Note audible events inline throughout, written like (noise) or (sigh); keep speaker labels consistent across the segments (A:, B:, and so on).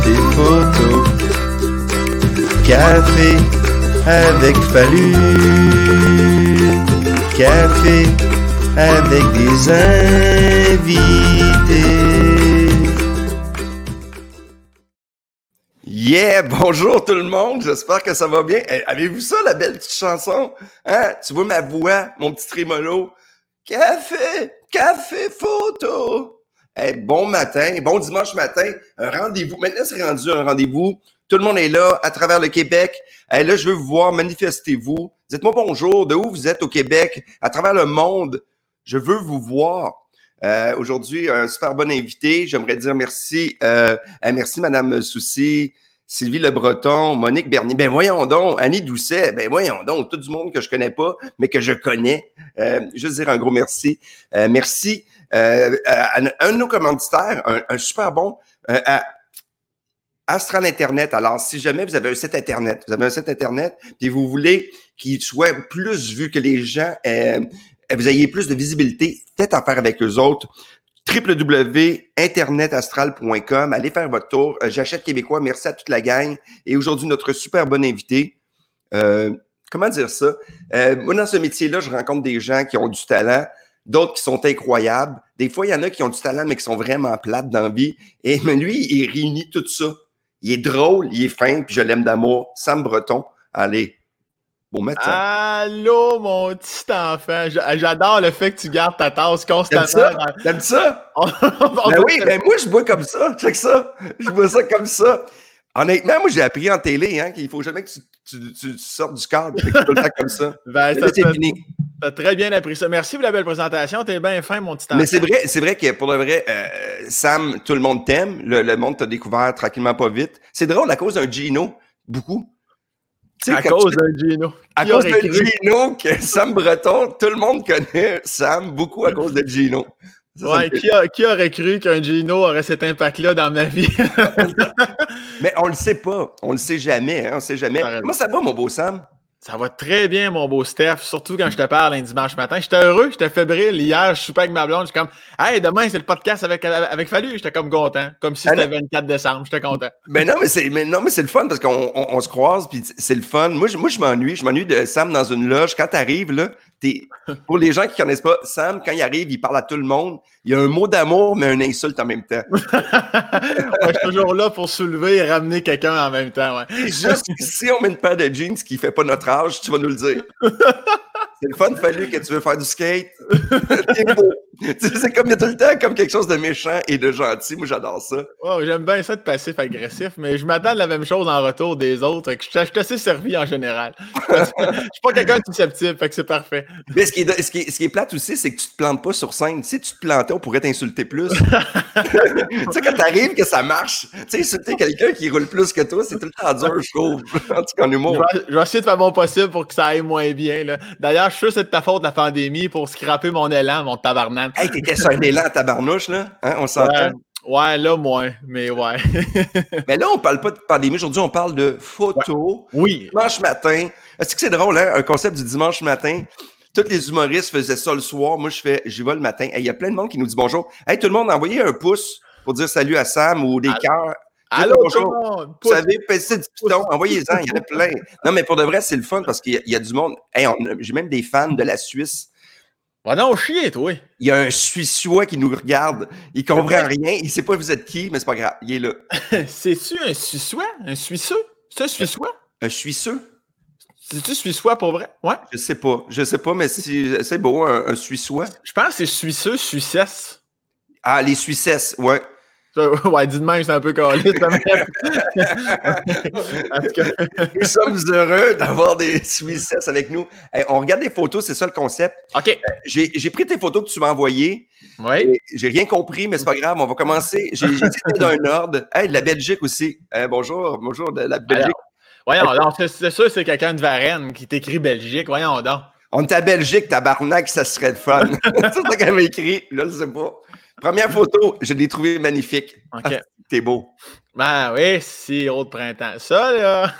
A: Café, café photo. Café avec Fallu. Café avec des invités. Yeah, bonjour tout le monde, j'espère que ça va bien. Eh, Avez-vous ça, la belle petite chanson? Hein? Tu vois ma voix, mon petit trémolo? Café, café photo. Eh, bon matin, bon dimanche matin, un rendez-vous. Maintenant, c'est rendu un rendez-vous. Tout le monde est là à travers le Québec. Eh, là, je veux vous voir, manifestez-vous. Dites-moi bonjour, de où vous êtes au Québec, à travers le monde. Je veux vous voir. Euh, Aujourd'hui, un super bon invité. J'aimerais dire merci. Euh, eh, merci, Madame Soucy, Sylvie Le Breton, Monique Bernier. Ben voyons donc, Annie Doucet. Ben voyons donc, tout du monde que je connais pas, mais que je connais. Euh, juste dire un gros merci. Euh, merci euh, à un de nos commanditaires, un, super bon, euh, à Astral Internet. Alors, si jamais vous avez un site Internet, vous avez un site Internet, puis vous voulez qu'il soit plus vu que les gens, euh, vous ayez plus de visibilité, faites affaire avec eux autres www.internetastral.com. Allez faire votre tour. Euh, J'achète québécois. Merci à toute la gang. Et aujourd'hui, notre super bon invité. Euh, comment dire ça? Euh, moi, dans ce métier-là, je rencontre des gens qui ont du talent, d'autres qui sont incroyables. Des fois, il y en a qui ont du talent, mais qui sont vraiment plates dans la vie. Et mais lui, il réunit tout ça. Il est drôle, il est fin, puis je l'aime d'amour. Sam Breton. Allez. Bon matin.
B: Allô, mon petit enfant. J'a- J'adore le fait que tu gardes ta tasse constamment.
A: T'aimes ça?
B: dans-
A: T'aimes ça? (laughs) Ben oui, ben moi, je bois comme ça. Check ça. Je bois ça comme ça. Honnêtement, moi, j'ai appris en télé hein, qu'il faut jamais que tu, tu- tu- tu sortes du cadre. Peux le faire comme ça.
B: Ben, ça
A: c'est fini.
B: T'as très bien appris ça. Merci pour la belle présentation. T'es bien fin, mon petit.
A: Mais c'est vrai, c'est vrai que pour le vrai, euh, Sam, tout le monde t'aime. Le, le monde t'a découvert tranquillement pas vite. C'est drôle à cause d'un Gino. Beaucoup.
B: À cause
A: tu-
B: d'un Gino.
A: à
B: Qui
A: cause
B: cru?
A: Gino, que (laughs) Sam Breton, tout le monde connaît Sam beaucoup à cause de Gino. Ça,
B: Ouais, qui, a- qui aurait cru qu'un Gino aurait cet impact-là dans ma vie? (laughs)
A: Mais on le sait pas. On le sait jamais. Hein, on le sait jamais. Comment ça va, mon beau Sam?
B: Ça va très bien, mon beau Steph, surtout quand je te parle un dimanche matin. J'étais heureux, j'étais fébrile. Hier, je soupais avec ma blonde. J'étais comme, hey, demain, c'est le podcast avec, avec Fallu. J'étais comme content. Comme si c'était
A: non.
B: 24 décembre. J'étais content.
A: Ben non, mais c'est mais non, mais c'est le fun parce qu'on on, on se croise puis c'est le fun. Moi, je, moi, je m'ennuie. Je m'ennuie de Sam dans une loge. Quand t'arrives là, pour les gens qui connaissent pas Sam, quand il arrive, il parle à tout le monde. Il y a un mot d'amour, mais un insulte en même temps. (laughs)
B: Je suis toujours là pour soulever et ramener quelqu'un en même temps. Ouais.
A: Juste si on met une paire de jeans qui fait pas notre âge, tu vas nous le dire. C'est le fun, fallu que tu veux faire du skate. T'es (laughs) beau. (laughs) C'est comme il y a tout le temps comme quelque chose de méchant et de gentil. Moi, j'adore ça.
B: Ouais, J'aime bien ça de passif-agressif, mais je m'attends de la même chose en retour des autres. que Je suis je suis assez servi en général. (laughs) Je suis pas quelqu'un de susceptible, fait que c'est parfait.
A: Mais ce qui est, ce qui est, ce qui est plate aussi, c'est que tu te plantes pas sur scène. Si tu te plantais, on pourrait t'insulter plus. (laughs) tu sais, quand t'arrives que ça marche, tu sais, insulter quelqu'un qui roule plus que toi, c'est tout le temps dur, je trouve. En tout cas, en
B: Je
A: humour.
B: vais, je vais essayer de faire mon possible pour que ça aille moins bien. D'ailleurs, je suis sûr que c'est de ta faute la pandémie pour scraper mon élan, mon tabarnak.
A: Hey, t'étais sur un élan à tabarnouche, là. Hein, on s'entend.
B: Ouais, ouais, là, moins, mais ouais. (laughs)
A: Mais là, on parle pas de pandémie. Aujourd'hui, on parle de photos.
B: oui.
A: Dimanche matin. Est-ce que c'est drôle, hein? Un concept du dimanche matin? Tous les humoristes faisaient ça le soir. Moi, je fais, j'y vais le matin. Hey, Il y a plein de monde qui nous dit bonjour. Hey, tout le monde, envoyez un pouce pour dire salut à Sam ou des cœurs.
B: Allô,
A: bonjour.
B: tout le monde!
A: Vous savez, PC du piton, envoyez-en, il y en a plein. Non, mais pour de vrai, c'est le fun parce qu'il y, y a du monde. Hey, J'ai même des fans de la Suisse.
B: Va donc chier, toi!
A: Il y a un Suissois qui nous regarde. Il comprend rien. Il sait pas vous êtes qui, mais c'est pas grave. Il est là. (laughs)
B: C'est-tu un Suissois? Un Suisseux? C'est un Suissois?
A: Un Suisseux?
B: C'est-tu Suissois pour vrai? Ouais.
A: Je sais pas. Je sais pas, mais si- c'est beau, un, un Suissois.
B: Je pense que c'est Suisseux, Suissesse.
A: Ah, les Suissesses, ouais. (laughs)
B: Ouais, dis de même, c'est un peu calé. cas,
A: Nous sommes heureux d'avoir des Suissesses avec nous. Hey, on regarde des photos, c'est ça le concept.
B: OK.
A: J'ai j'ai pris tes photos que tu m'as envoyées.
B: Oui.
A: J'ai rien compris, mais c'est pas grave. On va commencer. J'ai cité d'un ordre. Hey, de la Belgique aussi. Bonjour, bonjour de la Belgique.
B: Voyons donc, c'est- sûr c'est quelqu'un de Varennes qui t'écrit Belgique. Voyons donc.
A: On est à Belgique, tabarnak, ça serait le fun. (laughs) c'est ça qu'elle m'a écrit. Je ne sais pas. Première photo, je l'ai trouvé magnifique.
B: OK.
A: Ah, T'es beau.
B: Ben oui, si, autre printemps. Ça, (laughs) là.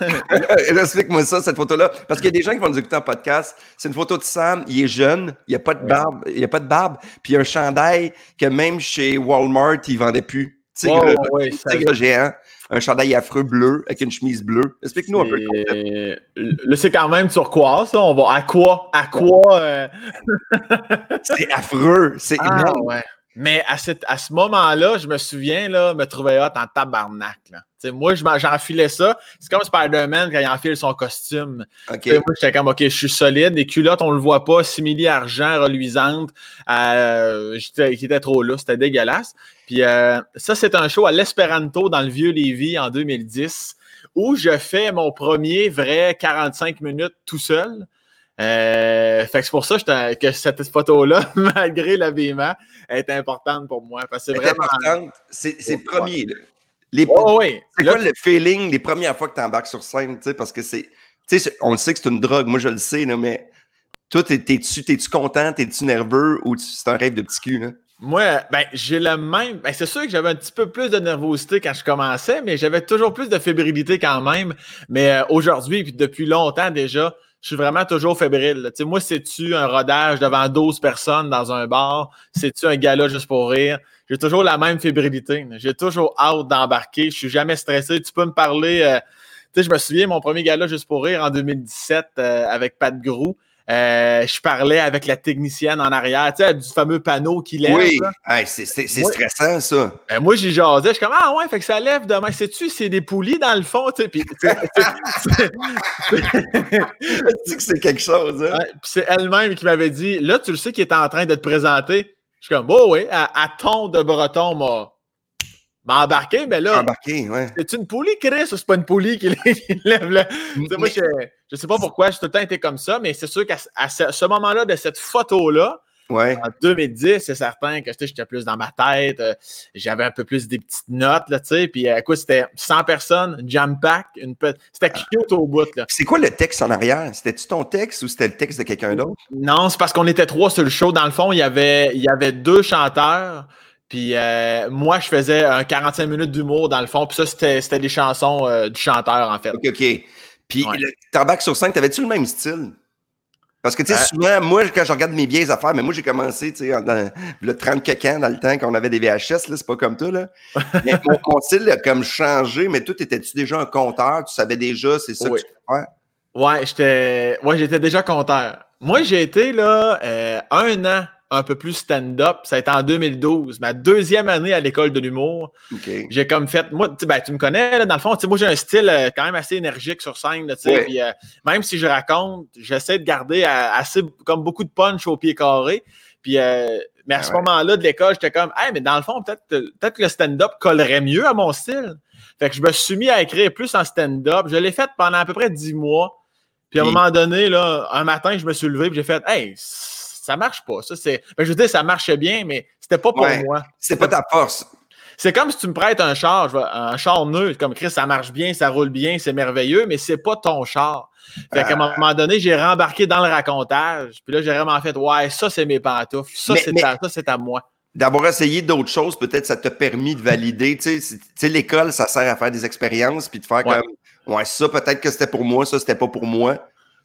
A: Explique-moi ça, cette photo-là. Parce qu'il y a des gens qui vont nous écouter en podcast. C'est une photo de Sam. Il est jeune. Il n'y a pas de barbe. Il n'y a pas de barbe. Puis il y a un chandail que même chez Walmart, ils ne vendaient plus. Tu tigre,
B: Oh, ouais,
A: tigre géant, un chandail affreux bleu avec une chemise bleue. Explique-nous un peu le concept.
B: Là, c'est quand même turquoise, ça. On va à quoi? À quoi? euh, (laughs)
A: C'est affreux. C'est
B: Ah,
A: énorme.
B: ouais. Mais à, cette- à ce moment-là, je me souviens, là, me trouver hot en tabarnak. Là. Moi, j'enfilais ça. C'est comme Spider-Man quand il enfile son costume.
A: OK.
B: Tu sais, Moi, j'étais comme, OK, je suis solide. Les culottes, on le voit pas. Simili argent, reluisante. Euh, qui était trop là. C'était dégueulasse. Puis euh, ça, c'est un show à l'Esperanto dans le vieux Lévis en 2010 où je fais mon premier vrai 45 minutes tout seul. Euh, fait que c'est pour ça que, cette photo-là, (laughs) malgré l'habillement, est importante pour moi. Parce que c'est vraiment.
A: important. C'est c'est le premier. là. Les,
B: Oh, oui.
A: c'est
B: Là,
A: quoi le feeling les premières fois que tu embarques sur scène? tu Parce que c'est. tu sais, On le sait que c'est une drogue, moi je le sais, là, mais toi, t'es- t'es-tu t'es-tu content, t'es-tu nerveux ou tu- c'est un rêve de petit cul? Là?
B: Moi, ben, j'ai le même. Ben, c'est sûr que j'avais un petit peu plus de nervosité quand je commençais, mais j'avais toujours plus de fébrilité quand même. Mais euh, aujourd'hui, puis depuis longtemps déjà, je suis vraiment toujours fébrile. là. Tu sais, moi, c'est-tu un rodage devant 12 personnes dans un bar? C'est-tu un gala juste pour rire? J'ai toujours la même fébrilité. J'ai toujours hâte d'embarquer. Je suis jamais stressé. Tu peux me parler. euh, je me souviens, mon premier gala juste pour rire en 2017 euh, avec Pat Grou. Euh, je parlais avec la technicienne en arrière, tu sais, du fameux panneau qui lève.
A: Oui. Hey, c'est stressant ça.
B: Ben, moi, j'y jasais. Je suis comme, ah ouais, fait que ça lève demain. Sais-tu, c'est des poulies dans le fond, tu sais. Puis, tu (laughs)
A: que c'est quelque chose. Hein?
B: ouais, c'est elle-même qui m'avait dit, là, tu le sais qu'il est en train de te présenter. Je suis comme, oh oui, à, à ton de breton m'a m'a embarqué, mais là,
A: Embarqué, ouais.
B: c'est une poulie, Chris, ou c'est pas une poulie qui, (laughs) qui lève là? Moi, je, je sais pas pourquoi j'ai tout le temps été comme ça, mais c'est sûr qu'à ce, ce moment-là, de cette photo-là,
A: Ouais.
B: en 2010, c'est certain que j'étais plus dans ma tête. euh, J'avais un peu plus des petites notes, là, tu sais. Puis, euh, écoute, c'était 100 personnes, jam pack, une pe- C'était cute au bout, là.
A: C'est quoi le texte en arrière? C'était-tu ton texte ou c'était le texte de quelqu'un d'autre?
B: Non, c'est parce qu'on était trois sur le show. Dans le fond, il y avait, il y avait deux chanteurs. Puis euh, moi, je faisais un 45 minutes d'humour dans le fond. Puis ça, c'était c'était des chansons euh, du chanteur, en fait.
A: OK, OK. Puis,
B: Ouais.
A: le- t'embarques sur scène, t'avais-tu le même style? Parce que, tu sais,
B: Euh,
A: souvent, moi, quand je regarde mes vieilles affaires, mais moi, j'ai commencé, tu sais, dans le 30 ans, dans le temps qu'on avait des VHS, là, c'est pas comme toi, là. (laughs) Mais mon, style a comme changé, mais toi, étais-tu déjà un compteur? Tu savais déjà, c'est ça
B: Oui.
A: que tu faire?
B: Ouais, j'étais ouais, j'étais déjà compteur. Moi, j'ai été là euh, un an un peu plus stand-up. Ça a été en 2012, ma deuxième année à l'école de l'humour. J'ai comme fait, moi, ben, tu me connais, là, dans le fond, tu sais, moi, j'ai un style euh, quand même assez énergique sur scène, là, tu sais,
A: Ouais.
B: puis, euh, même si je raconte, j'essaie de garder assez, comme beaucoup de punch au pied carré. Puis, euh, mais à
A: Ah
B: ce
A: ouais.
B: moment-là de l'école, j'étais comme, hey, mais dans le fond, peut-être que- peut-être que le stand-up collerait mieux à mon style. Fait que je me suis mis à écrire plus en stand-up. Je l'ai fait pendant à peu près dix mois. Puis à un moment donné, là, un matin, je me suis levé et j'ai fait, hey, ça marche pas. Ça, c'est... Ben, je veux dire, ça marchait bien, mais c'était pas pour
A: Ouais.
B: moi.
A: C'est pas ta force.
B: C'est comme si tu me prêtes un char, un char neutre, comme Chris, ça marche bien, ça roule bien, c'est merveilleux, mais c'est pas ton char. Fait qu'à un
A: Ah.
B: moment donné, j'ai rembarqué dans le racontage. Puis là, j'ai vraiment fait, ouais, ça, c'est mes pantoufles. Ça,
A: Mais-
B: c'est
A: mais-
B: à, ça, c'est à moi.
A: D'avoir essayé d'autres choses, peut-être ça t'a permis de valider. Tu sais, c'est- tu sais, l'école, ça sert à faire des expériences puis de faire
B: Ouais.
A: comme, ouais, ça, peut-être que c'était pour moi, ça, c'était pas pour moi.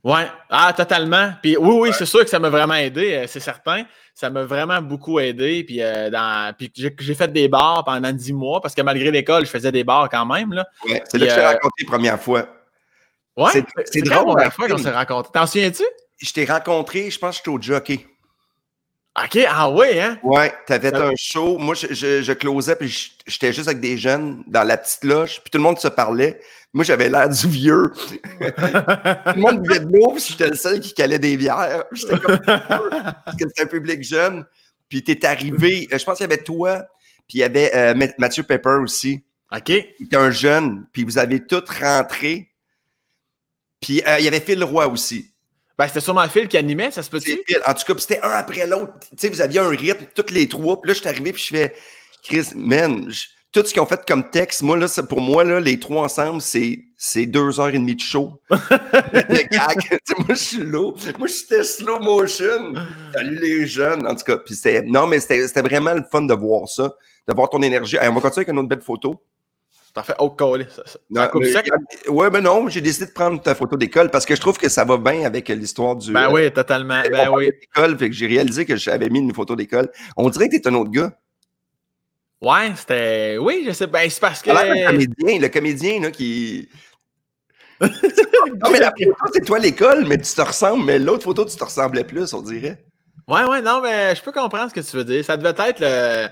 B: Ouais, ah, totalement. Puis oui, oui, c'est sûr que ça m'a vraiment aidé, euh, c'est certain. Ça m'a vraiment beaucoup aidé. Puis, euh, dans, puis j'ai, fait des bars pendant dix mois parce que malgré l'école, je faisais des bars quand même. Là.
A: Ouais, c'est là que je t'ai
B: euh,
A: raconté la première fois.
B: Ouais,
A: C'est- drôle,
B: la première fois qu'on s'est rencontrés. T'en souviens-tu?
A: Je t'ai rencontré, je pense que j'étais au jockey.
B: OK, ah oui, hein?
A: Ouais, t'avais
B: Ça-
A: un show. Moi, je, je, je closais, puis j'étais juste avec des jeunes dans la petite loge, puis tout le monde se parlait. Moi, j'avais l'air du vieux. (laughs) tout le monde buvait de l'eau, puis j'étais le seul qui calait des bières. (laughs) J'étais comme parce que c'était un public jeune. Puis t'es arrivé, euh, je pense qu'il y avait toi, puis il y avait euh, Ma- Mathieu Pepper aussi.
B: OK.
A: Il était un jeune, puis vous avez tous rentré. Puis euh, il y avait Phil Roy aussi.
B: Ben, c'était sûrement Phil qui animait, ça se peut-tu?
A: En tout cas, puis c'était un après l'autre. Tu sais, vous aviez un rythme, toutes les trois. Puis là, je suis arrivé, puis je fais, Chris, man, je- tout ce qu'ils ont fait comme texte, moi, là, pour moi, là, les trois ensemble, c'est, c'est deux heures et demie de show. (laughs) Le gag. Moi, je suis low. Moi, j'étais slow motion. Salut les jeunes. En tout cas, puis c'était, non, mais c'était, c'était vraiment le fun de voir ça, de voir ton énergie. On va continuer avec une autre belle photo.
B: T'as fait oh, collé. Ça, ça,
A: Non,
B: ça coupe
A: mais- non, j'ai décidé de prendre ta photo d'école parce que je trouve que ça va bien avec l'histoire du.
B: Ben oui, totalement.
A: on
B: Ben oui.
A: fait que j'ai réalisé que j'avais mis une photo d'école. On dirait que t'es un autre gars.
B: Ouais, c'était. Oui, je sais. Ben, c'est parce que.
A: Alors, le comédien, le comédien là, qui. (laughs) non, mais la photo, c'est toi l'école, mais tu te ressembles. Mais l'autre photo, tu te ressemblais plus, on dirait.
B: Ouais, ouais, non, mais je peux comprendre ce que tu veux dire. Ça devait être le,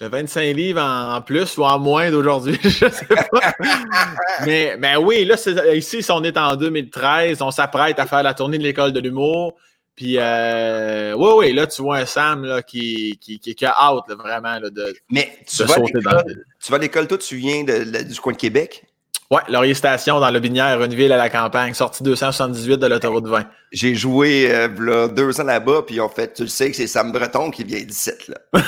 B: le 25 livres en, plus ou en moins d'aujourd'hui, (laughs) je sais pas. mais, mais oui, là, ici, on est en 2013, on s'apprête à faire la tournée de l'école de l'humour. Puis, euh, oui, oui, là, tu vois un Sam là, qui, qui, qui, a hâte, vraiment, là, de,
A: Mais tu, vas tu vas à l'école, toi, tu viens de, du coin de Québec?
B: Oui, Laurier Station dans le Binière, une ville à la campagne, sortie 278 de l'autoroute 20.
A: J'ai joué euh, là, deux ans là-bas, puis en fait, tu le sais que c'est Sam Breton qui vient d'ici, là. (laughs)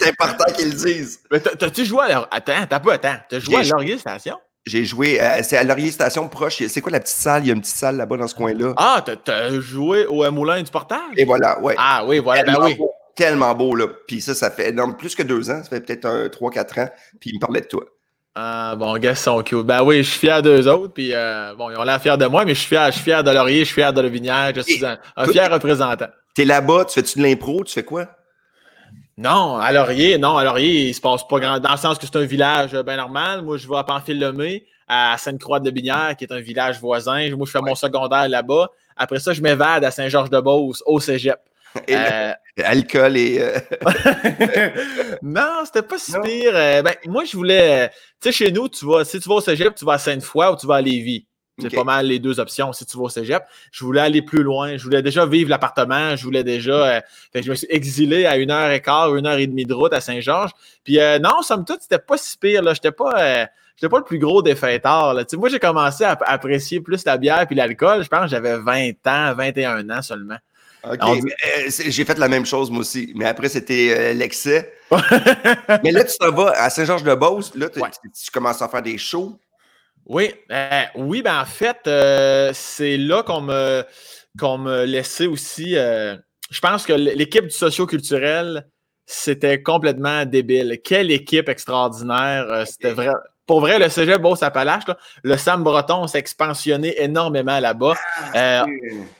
A: c'est important qu'ils le disent.
B: Mais t'as-tu joué à Attends, t'as pas attends. T'as joué à Laurier Station?
A: J'ai joué, euh, c'est à Laurier Station proche. C'est quoi la petite salle? Il y a une petite salle là-bas dans ce coin-là.
B: Ah, t'as joué au Moulin du Portage?
A: Et voilà, ouais.
B: Ah oui, voilà, ben oui.
A: tellement beau, là. Puis ça, ça fait non, plus que deux ans, ça fait peut-être trois, quatre ans. Puis il me parlait de toi.
B: Ah, bon, gars, sont cute. Ben oui, je suis fier d'eux autres, puis euh, bon, ils ont l'air fiers de moi, mais je suis fier, je suis fier de Laurier, je suis fier de Levinière, je suis un, fier représentant.
A: T'es là-bas, tu fais-tu de l'impro, tu fais quoi?
B: Non, à Laurier, non, à Laurier, il se passe pas grand, dans le sens que c'est un village bien normal. Moi, je vais à Pamphile-Lemay, à Sainte-Croix-de-Binière, qui est un village voisin. Moi, je fais mon secondaire là-bas. Après ça, je m'évade à Saint-Georges-de-Beauce, au cégep. (laughs)
A: Et euh, Alcool et. Euh, (laughs)
B: non, c'était pas si pire. Euh, ben, moi, je voulais. Tu sais, chez nous, tu vas, si tu vas au cégep, tu vas à Sainte-Foy ou tu vas à Lévis. C'est pas mal les deux options si tu vas au cégep. Je voulais aller plus loin. Je voulais déjà vivre l'appartement. Je voulais déjà. je me suis exilé à une heure et quart, une heure et demie de route à Saint-Georges. Puis non, somme toute, c'était pas si pire. J'étais pas. J'étais pas le plus gros. Là. moi, j'ai commencé à apprécier plus la bière puis l'alcool. Je pense que j'avais 20 ans, 21 ans seulement.
A: Euh, j'ai fait la même chose, moi aussi. Mais après, c'était euh, l'excès. mais là, tu t'en vas à Saint-Georges-de-Beauce. Là, tu commences à faire des shows.
B: Oui. Euh, oui, ben en fait, c'est là qu'on me, qu'on me laissait aussi. je pense que l'équipe du socio-culturel, c'était complètement débile. Quelle équipe extraordinaire. C'était vrai pour vrai, le cégep Beauce-Appalaches, le Sam Breton s'est expansionné énormément là-bas. Ah, euh,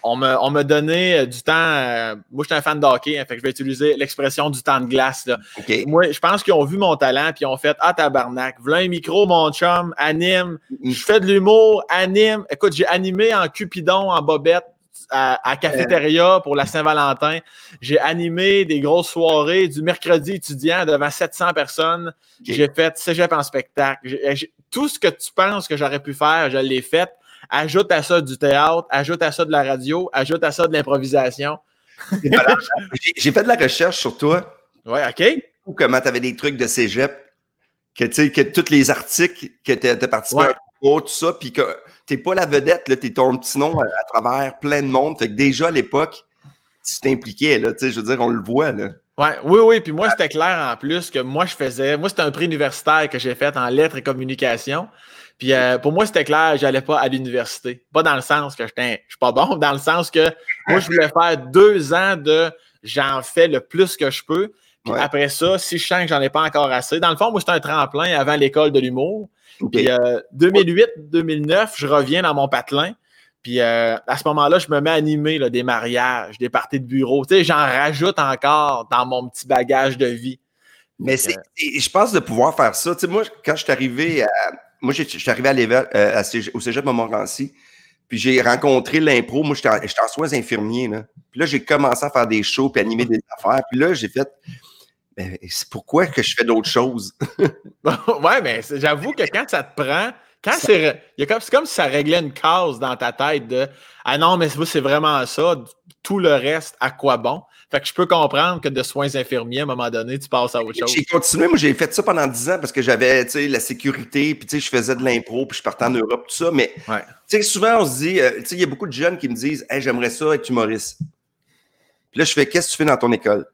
B: on, me, on donnait euh, du temps. Euh, moi, je suis un fan de hockey, hein, fait que je vais utiliser l'expression du temps de glace. Moi, je pense qu'ils ont vu mon talent puis ils ont fait Ah, tabarnak, voilà un micro, mon chum, anime. Je fais de l'humour, anime. Écoute, j'ai animé en Cupidon, en bobette à, cafétéria pour la Saint-Valentin. J'ai animé des grosses soirées du mercredi étudiant devant 700 personnes. J'ai fait cégep en spectacle. tout ce que tu penses que j'aurais pu faire, je l'ai fait. Ajoute à ça du théâtre, ajoute à ça de la radio, ajoute à ça de l'improvisation.
A: J'ai fait de la recherche sur toi.
B: Oui, OK.
A: Comment tu avais des trucs de cégep, que, que tous les articles que tu as participé à tout ça, puis que t'es pas la vedette, là, t'es ton petit nom à, travers plein de monde. Fait que déjà à l'époque, tu t'impliquais, là, tu sais, je veux dire, on le voit, là.
B: Ouais, oui, oui, puis moi, c'était clair en plus que moi, je faisais, moi, c'était un prix universitaire que j'ai fait en lettres et communication. Puis euh, pour moi, c'était clair, j'allais pas à l'université. Pas dans le sens que je suis pas bon, (laughs) dans le sens que moi, je voulais faire deux ans de j'en fais le plus que je peux. Puis après ça, si je sens que j'en ai pas encore assez, dans le fond, moi, c'était un tremplin avant l'école de l'humour. Puis 2008-2009, euh, je reviens dans mon patelin. Puis euh, à ce moment-là, je me mets à animer là, des mariages, des parties de bureau. Tu sais, j'en rajoute encore dans mon petit bagage de vie.
A: Mais c'est, je pense de pouvoir faire ça. Tu sais, moi, quand je suis arrivé à. Moi, je suis arrivé à, euh, au Cégep Montmorency, puis j'ai rencontré l'impro. Moi, j'étais en, en, soins infirmiers. Là. Puis là, j'ai commencé à faire des shows puis animer des affaires. Puis là, j'ai fait ben, c'est pourquoi que je fais d'autres choses? (laughs)
B: ouais, mais j'avoue que quand ça te prend, quand c'est. C'est comme si ça réglait une case dans ta tête de Ah non, mais c'est vraiment ça, tout le reste, à quoi bon? Fait que je peux comprendre que de soins infirmiers, à un moment donné, tu passes à autre chose.
A: J'ai continué, moi j'ai fait ça pendant 10 ans parce que j'avais la sécurité, puis je faisais de l'impro, puis je partais en Europe, tout ça. Mais souvent on se dit, euh, il y a beaucoup de jeunes qui me disent hey, j'aimerais ça être humoriste. Puis là, je fais Qu'est-ce que tu fais dans ton école?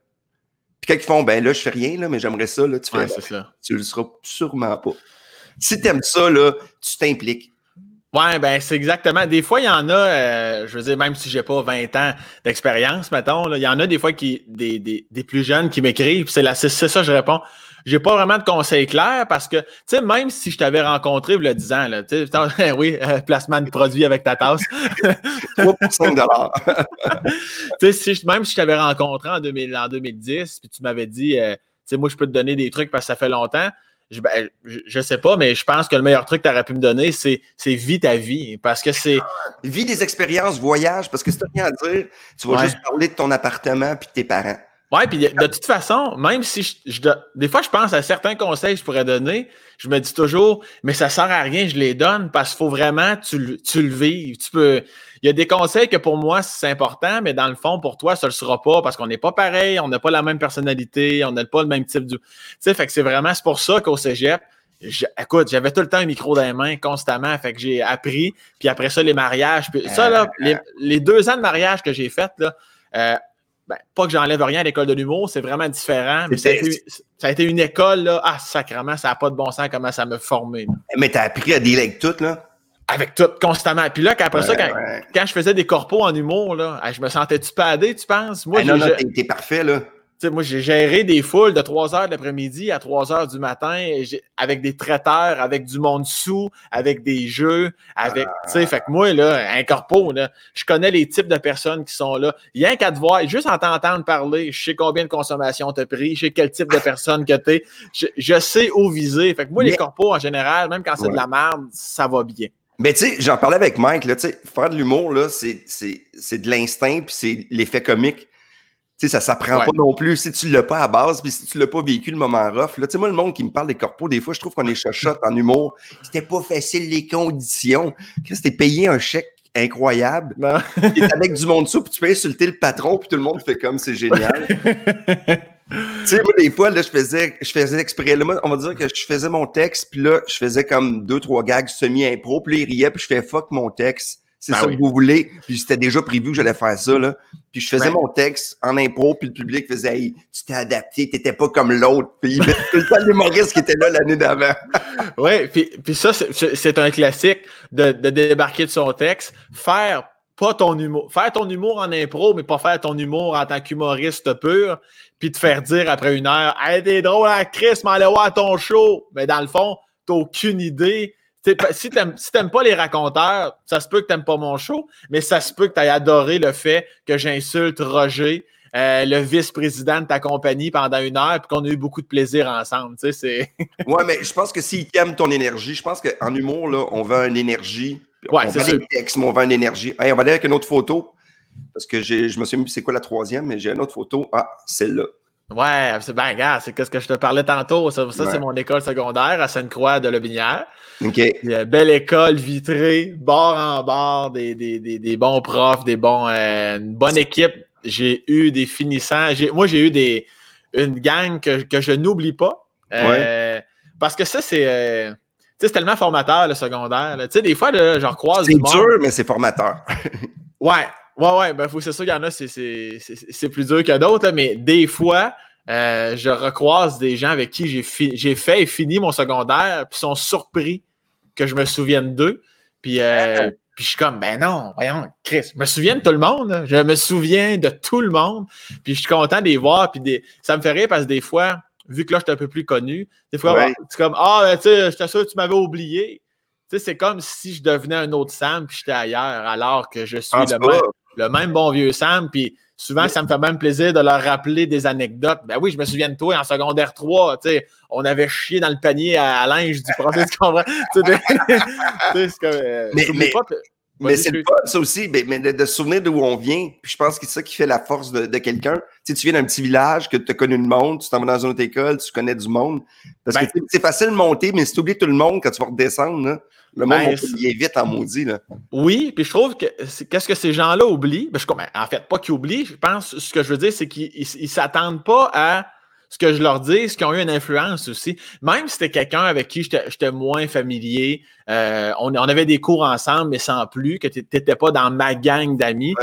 A: Puis quand ils font, ben là, je fais rien, là, mais j'aimerais ça, là, tu fais, ça. tu le seras sûrement pas. Si tu aimes ça, là, tu t'impliques.
B: Ouais, ben c'est exactement. Des fois, il y en a, euh, je veux dire, même si j'ai pas 20 ans d'expérience, mettons, il y en a des fois qui, des, des, des plus jeunes qui m'écrivent, c'est c'est ça, je réponds j'ai pas vraiment de conseils clairs parce que, tu sais, même si je t'avais rencontré il y a 10 ans, là, tu sais, (laughs) oui, euh, placement de produit avec ta tasse. (laughs)
A: 3 (laughs) tu
B: sais, même si je t'avais rencontré en, 2000, en 2010, puis tu m'avais dit, euh, sais, moi, je peux te donner des trucs parce que ça fait longtemps. Je, ben, je, sais pas, mais je pense que le meilleur truc que tu aurais pu me donner, c'est, c'est vis ta vie. Parce que c'est.
A: Vis des expériences, voyage, parce que c'est rien à dire, tu vas juste parler de ton appartement puis de tes parents.
B: Ouais, puis de, toute façon, même si je, des fois je pense à certains conseils que je pourrais donner, je me dis toujours, mais ça sert à rien, je les donne parce qu'il faut vraiment tu, tu le vives. Tu peux. Il y a des conseils que pour moi c'est important, mais dans le fond pour toi ça le sera pas parce qu'on n'est pas pareil, on n'a pas la même personnalité, on n'a pas le même type de. Tu sais, fait que c'est vraiment c'est pour ça qu'au cégep. écoute, j'avais tout le temps un micro dans les mains constamment, fait que j'ai appris. Puis après ça, les mariages. Puis ça, là, les, les, deux ans de mariage que j'ai fait, là, euh, ben, pas que j'enlève rien à l'école de l'humour, c'est vraiment différent. Mais ça a, été, une école, là, ah, sacrément, ça n'a pas de bon sens comment ça m'a formé.
A: Mais tu as appris à dealer avec tout, là?
B: Avec tout, constamment. Puis là, après ça, quand, je faisais des corpos en humour, là, je me sentais-tu padé, tu penses?
A: Moi, non, non, t'es parfait, là
B: moi, j'ai géré des foules de 3 heures l'après-midi à 3 heures du matin avec des traiteurs, avec du monde sous, avec des jeux, avec. Tu sais, fait que moi, là, un corpo, là, je connais les types de personnes qui sont là. Rien qu'à te voir, juste en t'entendre parler, je sais combien de consommation t'as pris, je sais quel type de personne que t'es. Je, je sais où viser. Fait que moi, les corpos, en général, même quand c'est de la merde, ça va bien.
A: Mais tu sais, j'en parlais avec Mike, là, tu sais, faire de l'humour, là, c'est de l'instinct, puis c'est l'effet comique sais, ça s'apprend pas non plus si tu l'as pas à base, puis si tu l'as pas vécu le moment rough. Là, tu sais, moi, le monde qui me parle des corpos, des fois, je trouve qu'on est chachotte en humour. C'était pas facile les conditions. C'était payé un chèque incroyable. Tu avec du monde sous, puis tu peux insulter le patron, puis tout le monde fait comme c'est génial. (laughs) tu sais, moi, des fois, là, je faisais, je faisais exprès. Là, on va dire que je faisais mon texte, puis là, je faisais comme deux, trois gags semi-impro, puis là, il riait, puis je fais fuck mon texte. C'est ben ça que vous voulez. Puis c'était déjà prévu que j'allais faire ça. Là. Puis je faisais mon texte en impro, puis le public faisait hey, Tu t'es adapté, t'étais pas comme l'autre. Puis il le temps l'humoriste qui était là l'année d'avant. (laughs)
B: oui, puis, puis ça, c'est un classique de, de débarquer de son texte. Faire pas ton humour. Faire ton humour en impro, mais pas faire ton humour en tant qu'humoriste pur, puis te faire dire après une heure Hey, t'es drôle, hein, Chris, m'allais voir ton show. Mais dans le fond, t'as aucune idée si t'aimes si pas les raconteurs, ça se peut que t'aimes pas mon show, mais ça se peut que tu aies adoré le fait que j'insulte Roger, euh, le vice-président de ta compagnie pendant une heure, puis qu'on a eu beaucoup de plaisir ensemble. Tu sais, (laughs)
A: ouais, mais je pense que s'ils aiment ton énergie, je pense qu'en humour, là, on veut une énergie.
B: Ouais,
A: on veut des textes, mais on veut une énergie. on va aller avec une autre photo. Parce que je me suis dit, c'est quoi la troisième, mais j'ai une autre photo. Ah, celle-là.
B: Ouais, c'est bien, gars, c'est ce que je te parlais tantôt. Ça, c'est mon école secondaire à Sainte-Croix de Lobinière.
A: OK.
B: belle école vitrée, bord en bord, des, des, des, bons profs, des bons, euh, une bonne équipe. J'ai eu des finissants. Moi, j'ai eu des, une gang que, que je n'oublie pas. Euh, parce que ça, c'est. Euh, c'est tellement formateur, le secondaire. Tu sais, des fois, là, je recroise.
A: C'est dur, mais c'est formateur. (laughs)
B: ouais, Ouais, ouais, ben, c'est sûr qu'il y en a, c'est plus dur que d'autres, mais des fois, euh, je recroise des gens avec qui j'ai fait et fini mon secondaire, puis sont surpris que je me souvienne d'eux. Puis, euh, puis je suis comme, ben non, voyons, Chris, je me souviens de tout le monde. Je me souviens de tout le monde. Puis je suis content de les voir. Puis des, ça me fait rire parce que des fois, vu que là, je suis un peu plus connu, des fois, c'est comme, ah, ben, tu sais, je que tu m'avais oublié. Tu sais, c'est comme si je devenais un autre Sam puis j'étais ailleurs, alors que je suis le même, le même bon vieux Sam. Puis souvent, ça me fait même plaisir de leur rappeler des anecdotes. Ben oui, je me souviens de toi en secondaire 3, tu sais, on avait chié dans le panier à, linge du professeur, tu comprends? (laughs) c'est comme,
A: euh, mais, mais, mais c'est le fun, ça aussi, mais de, se souvenir d'où on vient. Puis je pense que c'est ça qui fait la force de, quelqu'un. Tu sais, tu viens d'un petit village, que tu as connu le monde, tu t'en vas dans une autre école, tu connais du monde. Parce que ben c'est facile de monter, mais si tu oublies tout le monde, quand tu vas redescendre, là, le monde ben, va vite en maudit. Là.
B: Oui, puis je trouve que qu'est-ce que ces gens-là oublient? Ben, je, en fait, pas qu'ils oublient, je pense ce que je veux dire, c'est qu'ils ne s'attendent pas à ce que je leur dis, ce qui ont eu une influence aussi. Même si c'était quelqu'un avec qui j'étais moins familier, euh, on, avait des cours ensemble, mais sans plus, que tu n'étais pas dans ma gang d'amis.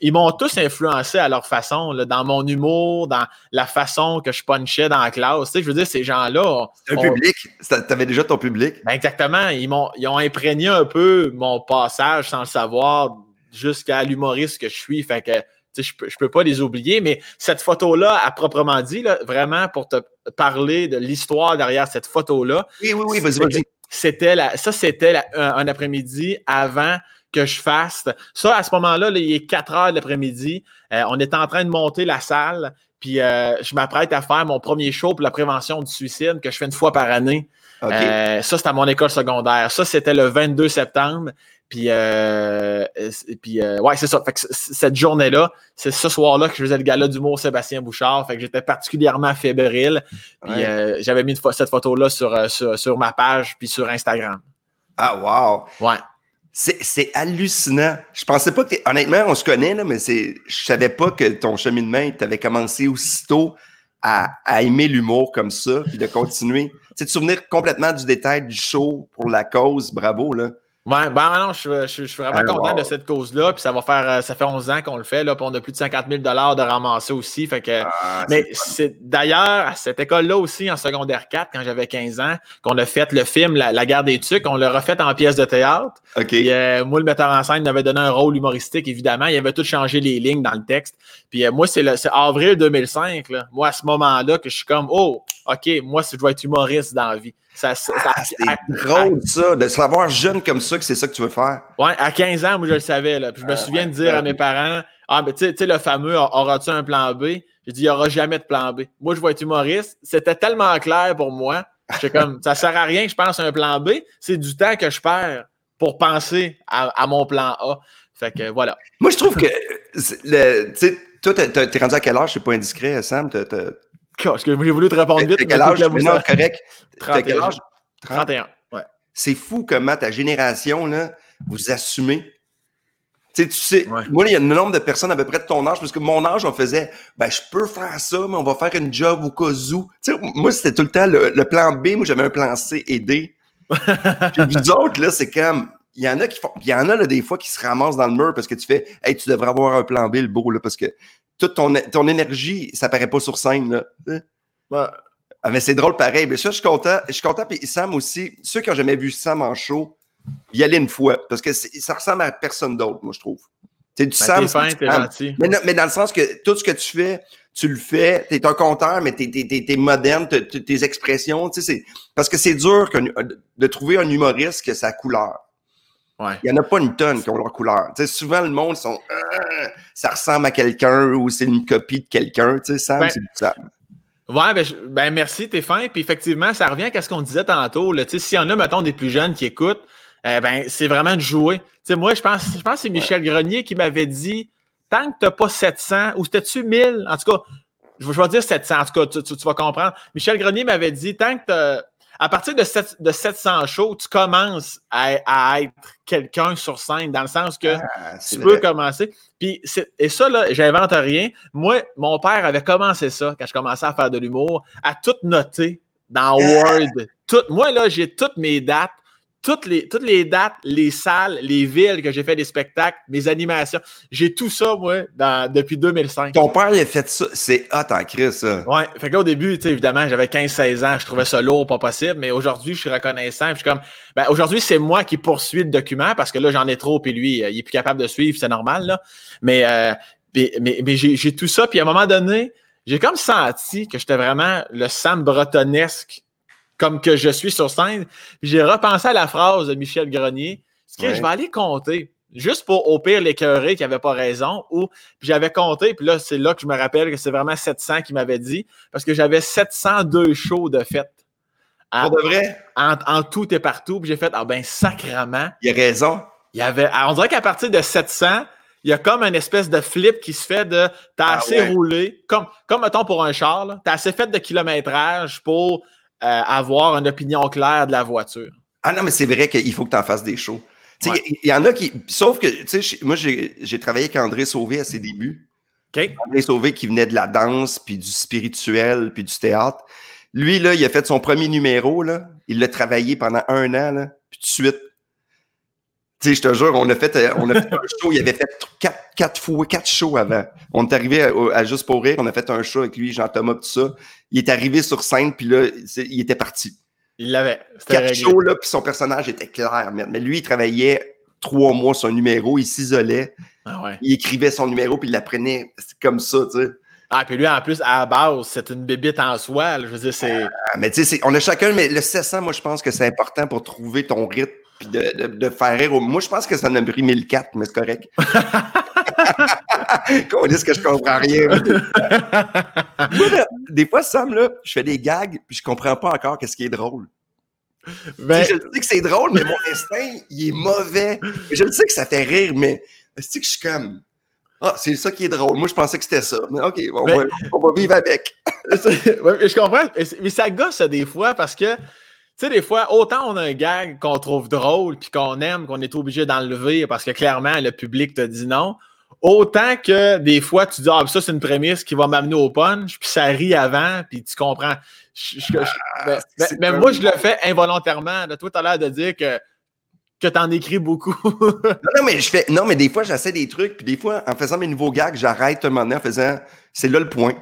B: Ils m'ont tous influencé à leur façon, dans mon humour, dans la façon que je punchais dans la classe. je veux dire, ces gens-là.
A: Un public. Tu avais déjà ton public.
B: Ben, exactement. Ils, ont, ils ont imprégné un peu mon passage sans le savoir jusqu'à l'humoriste que je suis. Fait que je peux, peux pas les oublier, mais cette photo-là, à proprement dit, vraiment pour te parler de l'histoire derrière cette photo-là.
A: Oui, oui, oui, vas-y,
B: C'était ça, c'était un, après-midi avant que je fasse. Ça, à ce moment-là, il est 4 heures de l'après-midi. Euh, on est en train de monter la salle. Puis je m'apprête à faire mon premier show pour la prévention du suicide que je fais une fois par année. ça, c'était à mon école secondaire. Ça, c'était le 22 septembre. Puis, euh, puis euh, ouais, c'est ça. Fait que cette journée-là, c'est ce soir-là que je faisais le gala d'humour Sébastien Bouchard. Fait que j'étais particulièrement fébrile. Puis euh, j'avais mis cette photo-là sur, sur, sur, ma page puis sur Instagram.
A: Ah, wow!
B: Ouais.
A: C'est hallucinant. Je pensais pas que honnêtement, on se connaît, là, mais c'est. Je savais pas que ton cheminement, tu avais commencé aussitôt à, à aimer l'humour comme ça, puis de continuer. Tu sais, te souvenir complètement du détail du show pour la cause, bravo, là.
B: Ouais, ben non, je, je, suis vraiment content de cette cause-là. Puis ça va faire, euh, ça fait 11 ans qu'on le fait. Là, puis on a plus de 50 000 de ramasser aussi. Fait que, ah, mais c'est d'ailleurs à cette école-là aussi, en secondaire 4, quand j'avais 15 ans, qu'on a fait le film La, guerre des tucs. On l'a refait en pièce de théâtre.
A: OK.
B: Euh, moi, le metteur en scène m'avait donné un rôle humoristique, évidemment. Il avait tout changé les lignes dans le texte. Puis euh, moi, c'est avril 2005. Là. Moi, à ce moment-là, que je suis comme, oh, OK, moi, je dois être humoriste dans la vie.
A: Ça, c'est drôle, ça, de savoir jeune comme ça que c'est ça que tu veux faire.
B: Ouais, à 15 ans, moi, je le savais. Là. Puis je me ah, souviens de dire à mes parents Ah, mais tu sais, le fameux Auras-tu un plan B J'ai dit Il n'y aura jamais de plan B. Moi, je vais être humoriste. C'était tellement clair pour moi. J'étais (laughs) comme Ça sert à rien que je pense à un plan B. C'est du temps que je perds pour penser à, mon plan A. Fait que voilà.
A: Moi, je trouve que, tu sais, toi, t'es rendu à quel âge? C'est pas indiscret, Sam?
B: Parce que j'ai voulu te répondre vite.
A: Quel âge? Non, correct.
B: 31. Quel âge? 31. Ouais.
A: C'est fou comment ta génération, là, vous assumez. Tu sais, moi, il y a un nombre de personnes à peu près de ton âge, parce que mon âge, on faisait, ben, je peux faire ça, mais on va faire une job au cas où. Moi, c'était tout le temps le, plan B, moi, j'avais un plan C et D. (laughs) Puis vous autres, là, c'est comme, il y en a qui font, il y en a, là, des fois, qui se ramassent dans le mur parce que tu fais, hey, tu devrais avoir un plan B, le beau, là, parce que toute ton, ton énergie, ça paraît pas sur scène. Là. Ah, mais c'est drôle pareil. Mais ça, je suis content. Je suis content. Puis Sam aussi, ceux qui n'ont jamais vu Sam en show, y aller une fois. Parce que ça ressemble à personne d'autre, moi, je trouve.
B: C'est du ben, Sam. gentil.
A: Mais, mais, dans le sens que tout ce que tu fais, tu le fais, tu es un conteur, mais tu es, moderne, tes expressions. Parce que c'est dur de trouver un humoriste qui a sa couleur. Il n'y en a pas une tonne qui ont leur couleur. souvent, le monde, sont, euh, ça ressemble à quelqu'un ou c'est une copie de quelqu'un. Sam, ben, c'est ça.
B: Ouais, ben, ben merci, t'es fin. Puis effectivement, ça revient à ce qu'on disait tantôt. S'il y en a, mettons, des plus jeunes qui écoutent, eh ben, c'est vraiment de jouer. moi, je pense, je pense que c'est Michel Grenier qui m'avait dit tant que tu n'as pas 700, ou c'était-tu 1000, en tout cas, je vais dire 700, en tout cas, tu, vas comprendre. Michel Grenier m'avait dit tant que tu à partir de, de 700 shows, tu commences à, être quelqu'un sur scène, dans le sens que ah, tu peux commencer. Puis, et ça, là, j'invente rien. Moi, mon père avait commencé ça quand je commençais à faire de l'humour, à tout noter dans Word. Tout, moi, là, j'ai toutes mes dates toutes les, toutes les dates, les salles, les villes que j'ai fait des spectacles, mes animations. J'ai tout ça, moi, depuis 2005.
A: Ton père, il a fait ça. C'est hot en crise, ça.
B: Ouais. Fait que là, au début, tu sais, évidemment, j'avais 15-16 ans. Je trouvais ça lourd, pas possible. Mais aujourd'hui, je suis reconnaissant. je suis comme, ben, aujourd'hui, c'est moi qui poursuis le document parce que là, j'en ai trop. Puis lui, il est plus capable de suivre. C'est normal, là. Mais, euh, mais, mais, j'ai tout ça. Puis à un moment donné, j'ai comme senti que j'étais vraiment le Sam Bretonesque comme que je suis sur scène. J'ai repensé à la phrase de Michel Grenier. Ce que je vais aller compter, juste pour au pire l'écœurer qui n'avait pas raison, ou j'avais compté, puis là, c'est là que je me rappelle que c'est vraiment 700 qui m'avait dit, parce que j'avais 702 shows de fête.
A: En, de vrai?
B: En, tout et partout. Puis j'ai fait, ah ben, sacrement.
A: Il a raison.
B: Il y avait, on dirait qu'à partir de 700, il y a comme une espèce de flip qui se fait de t'as ah assez roulé, comme, comme mettons pour un char, t'as assez fait de kilométrage pour avoir une opinion claire de la voiture.
A: Ah non, mais c'est vrai qu'il faut que tu en fasses des shows. Il y, en a qui. Sauf que, tu sais, moi, j'ai travaillé avec André Sauvé à ses débuts. André Sauvé qui venait de la danse, puis du spirituel, puis du théâtre. Lui, là, il a fait son premier numéro, là. Il l'a travaillé pendant un an, là. Puis tout de suite, tu sais, je te jure, on a fait, on a fait un show. Il avait fait quatre, quatre fois, quatre shows avant. On est arrivé à, Juste pour rire. On a fait un show avec lui, Jean-Thomas, tout ça. Il est arrivé sur scène, puis là, il était parti.
B: Il l'avait.
A: Quatre shows, là, puis son personnage était clair. Mais lui, il travaillait trois mois sur un numéro. Il s'isolait.
B: Ah ouais.
A: Il écrivait son numéro, puis il l'apprenait comme ça, tu sais.
B: Ah, puis lui, en plus, à la base, c'est une bébite en soi. je veux dire, c'est.
A: Ah, mais tu sais, on a chacun, mais le 700, moi, je pense que c'est important pour trouver ton rythme puis de, de, faire rire. Moi, je pense que ça en a pris 1004, mais c'est correct. (laughs) Qu'on dise que je comprends rien. Moi, là, des fois, Sam, là, je fais des gags, puis je comprends pas encore qu'est-ce qui est drôle.
B: Ben,
A: je sais que c'est drôle, mais mon instinct, il est mauvais. Je le sais que ça fait rire, mais c'est que je suis comme. Ah, c'est ça qui est drôle. Moi, je pensais que c'était ça. Mais OK, on,
B: Ben-
A: va, on va vivre avec. (laughs)
B: Ouais, je comprends, mais ça gosse ça, des fois parce que, sais, des fois, autant on a un gag qu'on trouve drôle puis qu'on aime, qu'on est obligé d'enlever parce que clairement le public te dit non, autant que des fois tu dis, ah, ça c'est une prémisse qui va m'amener au punch, puis ça rit avant, puis tu comprends. Je- je- je-
A: c'est
B: mais moi, je le fais involontairement. Là. Toi, tu as l'air de dire que, que tu en écris beaucoup. (laughs)
A: Non, non, mais je fais. Non, mais des fois, j'essaie des trucs, puis des fois, en faisant mes nouveaux gags, j'arrête un moment donné en faisant. C'est là le point.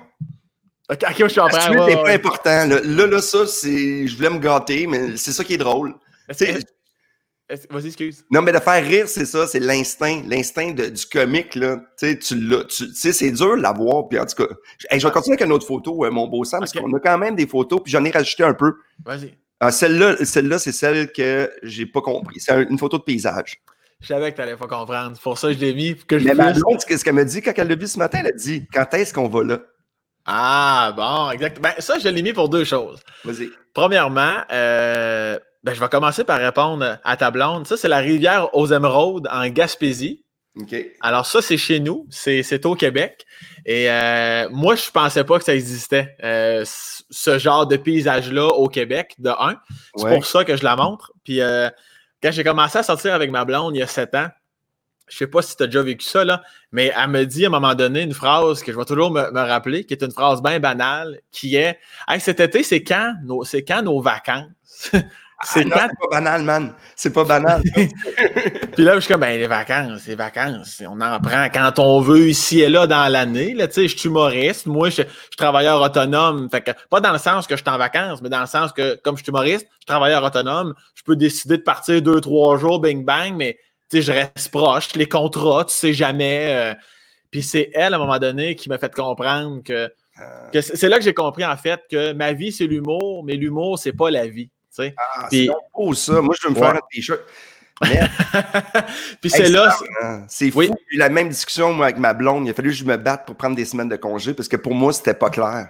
B: Ok, ok, je comprends. Ouais,
A: pas important. Là, là, là, ça, c'est. Je voulais me gâter, mais c'est ça qui est drôle.
B: Vas-y, excuse.
A: Non, mais de faire rire, c'est ça, c'est l'instinct, l'instinct du comique, là. Tu sais, tu l'as, tu tu sais, c'est dur de l'avoir, puis en tout cas, hey, je vais continuer avec une autre photo, euh, mon beau Sam, parce qu'on a quand même des photos, puis j'en ai rajouté un peu.
B: Vas-y.
A: Ah, celle-là, celle-là, c'est celle que j'ai pas compris. C'est un- une photo de paysage.
B: Je savais que tu n'allais pas comprendre. Pour ça je l'ai mis. pour Que je
A: Mais ma blonde, ce qu'elle me dit quand elle l'a vu ce matin, elle a dit, quand est-ce qu'on va là?
B: Ah, bon, exact. Ben, ça, je l'ai mis pour deux choses.
A: Vas-y.
B: Premièrement, euh, ben, je vais commencer par répondre à ta blonde. Ça, c'est la rivière aux émeraudes en Gaspésie.
A: OK.
B: Alors, ça, c'est chez nous. C'est au Québec. Et euh, moi, je pensais pas que ça existait, euh, ce genre de paysage-là au Québec, de un. C'est
A: Ouais.
B: pour ça que je la montre. Puis, euh, quand j'ai commencé à sortir avec ma blonde il y a sept ans, je sais pas si tu as déjà vécu ça, là, mais elle me dit à un moment donné une phrase que je vais toujours me, me rappeler, qui est une phrase bien banale, qui est Hey, cet été, c'est quand nos, c'est quand nos vacances? (laughs) c'est
A: Ah,
B: quand
A: c'est pas banal, man. C'est pas banal. (laughs)
B: puis là, je suis comme, ben, les vacances, les vacances, on en prend quand on veut ici et là dans l'année. Là, tu sais, je suis humoriste. Moi, je, suis travailleur autonome. Fait que, pas dans le sens que je suis en vacances, mais dans le sens que, comme je suis humoriste, je suis travailleur autonome. Je peux décider de partir deux, trois jours, bing bang, mais, sais, je reste proche. Les contrats, tu sais jamais. euh. puis c'est elle, à un moment donné, qui m'a fait comprendre que, que c'est là que j'ai compris, en fait, que ma vie, c'est l'humour, mais l'humour, c'est pas la vie. tu sais.
A: Ah, c'est beau, ça. Moi, je veux me
B: Ouais.
A: faire un t-shirt. (laughs)
B: Puis c'est là,
A: C'est fou.
B: Oui.
A: J'ai eu la même discussion moi, avec ma blonde. Il a fallu que je me batte pour prendre des semaines de congé parce que pour moi, c'était pas clair.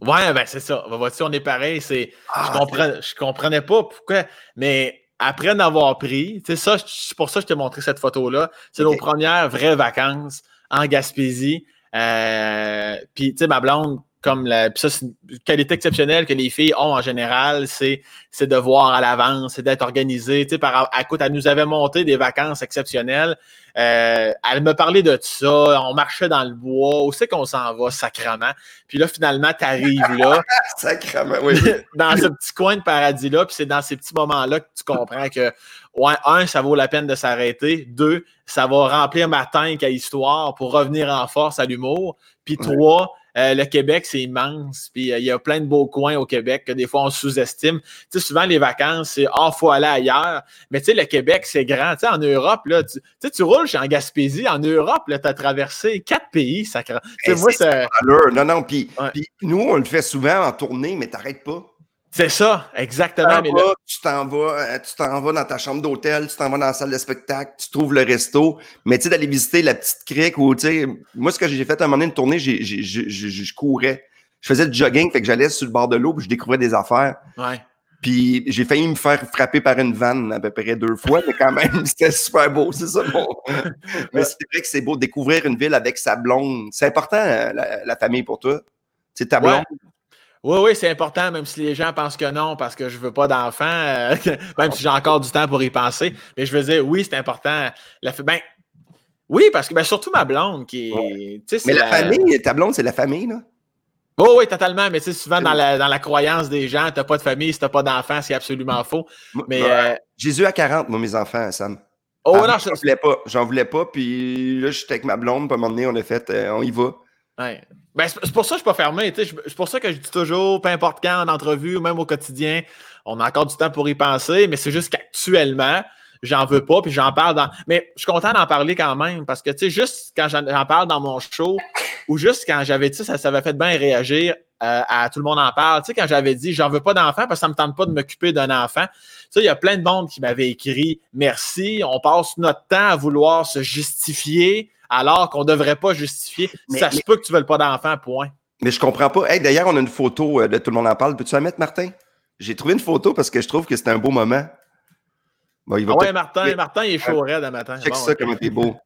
B: Ouais, ben c'est ça. Vois-tu, on est pareil. C'est,
A: Ah,
B: je, comprends, je comprenais pas pourquoi, mais après en avoir pris, ça, c'est pour ça que je t'ai montré cette photo-là. C'est nos premières vraies vacances en Gaspésie. Euh, puis, tu sais, ma blonde, comme la, puis ça, c'est une qualité exceptionnelle que les filles ont en général, c'est, c'est de voir à l'avance, c'est d'être organisé. Tu sais, par, écoute, elle nous avait monté des vacances exceptionnelles. Euh, elle me parlait de ça. On marchait dans le bois. Où c'est qu'on s'en va, sacrement? Puis là, finalement, t'arrives là (laughs)
A: Sacrement, oui. (laughs)
B: dans ce petit coin de paradis-là, puis c'est dans ces petits moments-là que tu comprends que, ouais, un, ça vaut la peine de s'arrêter. Deux, ça va remplir ma tank à histoire pour revenir en force à l'humour. Puis trois, euh, le Québec, c'est immense. Puis euh, il y a plein de beaux coins au Québec que des fois on sous-estime. Tu sais, souvent les vacances, c'est ah, faut aller ailleurs. Mais tu sais, le Québec, c'est grand. Tu sais, en Europe, là, tu tu sais, tu roules en Gaspésie, en Europe, tu as traversé quatre pays, ça Tu sais,
A: Eh,
B: moi,
A: c'est. Non, non, puis,
B: Ouais.
A: puis nous, on le fait souvent en tournée, mais t'arrêtes pas.
B: C'est ça,
A: Tu
B: exactement.
A: t'en vas, tu t'en vas, euh, tu t'en vas dans ta chambre d'hôtel, tu t'en vas dans la salle de spectacle, tu trouves le resto, mais tu sais, d'aller visiter la petite crique ou, tu sais, moi, ce que j'ai fait à un moment donné, une tournée, j'ai, j'ai- j'ai- j'ai- je courais. Je faisais du jogging, fait que j'allais sur le bord de l'eau, puis je découvrais des affaires.
B: ouais.
A: Puis j'ai failli me faire frapper par une vanne à peu près deux fois, mais quand même, (laughs) c'était super beau, c'est ça bon. mais c'est vrai que c'est beau de découvrir une ville avec sa blonde. C'est important, euh, la, la famille pour toi. C'est ta
B: Ouais. Oui, oui, c'est important, même si les gens pensent que non, parce que je veux pas d'enfants, euh, (laughs) même si j'ai encore du temps pour y penser. Mais je veux dire, oui, c'est important. La, ben, oui, parce que ben, surtout ma blonde qui est.
A: Mais la famille, ta blonde, c'est la famille, là?
B: Oui, oui, totalement. Mais tu sais, souvent dans la, dans la croyance des gens, t'as pas de famille si t'as pas d'enfants, c'est absolument faux. Mais.
A: Ouais.
B: euh,
A: Jésus à 40, moi, mes enfants, Sam.
B: oh
A: Ah,
B: non,
A: j'en
B: je-
A: voulais pas. J'en voulais pas. Puis là, j'étais avec ma blonde. Puis à un moment donné, on a fait, euh, on y va.
B: Ouais. Ben, c'est pour ça que je suis pas fermé. tu C'est pour ça que je dis toujours, peu importe quand, en entrevue même au quotidien, on a encore du temps pour y penser, mais c'est juste qu'actuellement, j'en veux pas, puis j'en parle dans. Mais je suis content d'en parler quand même, parce que tu sais, juste quand j'en parle dans mon show, ou juste quand j'avais dit ça, ça avait fait bien réagir euh, à tout le monde en parle. Tu sais, quand j'avais dit j'en veux pas d'enfant parce que ça me tente pas de m'occuper d'un enfant. Ça, il y a plein de monde qui m'avait écrit merci. On passe notre temps à vouloir se justifier alors qu'on devrait pas justifier. ça se peut que tu veuilles pas d'enfant, point.
A: Mais je comprends pas. Hey, d'ailleurs, on a une photo euh, de tout le monde en parle. Peux-tu la mettre, Martin? J'ai trouvé une photo parce que je trouve que c'était un beau moment.
B: Bon, il va ah ouais, Martin, Martin, il est chaud raide à matin.
A: Check ça, comment t'es beau.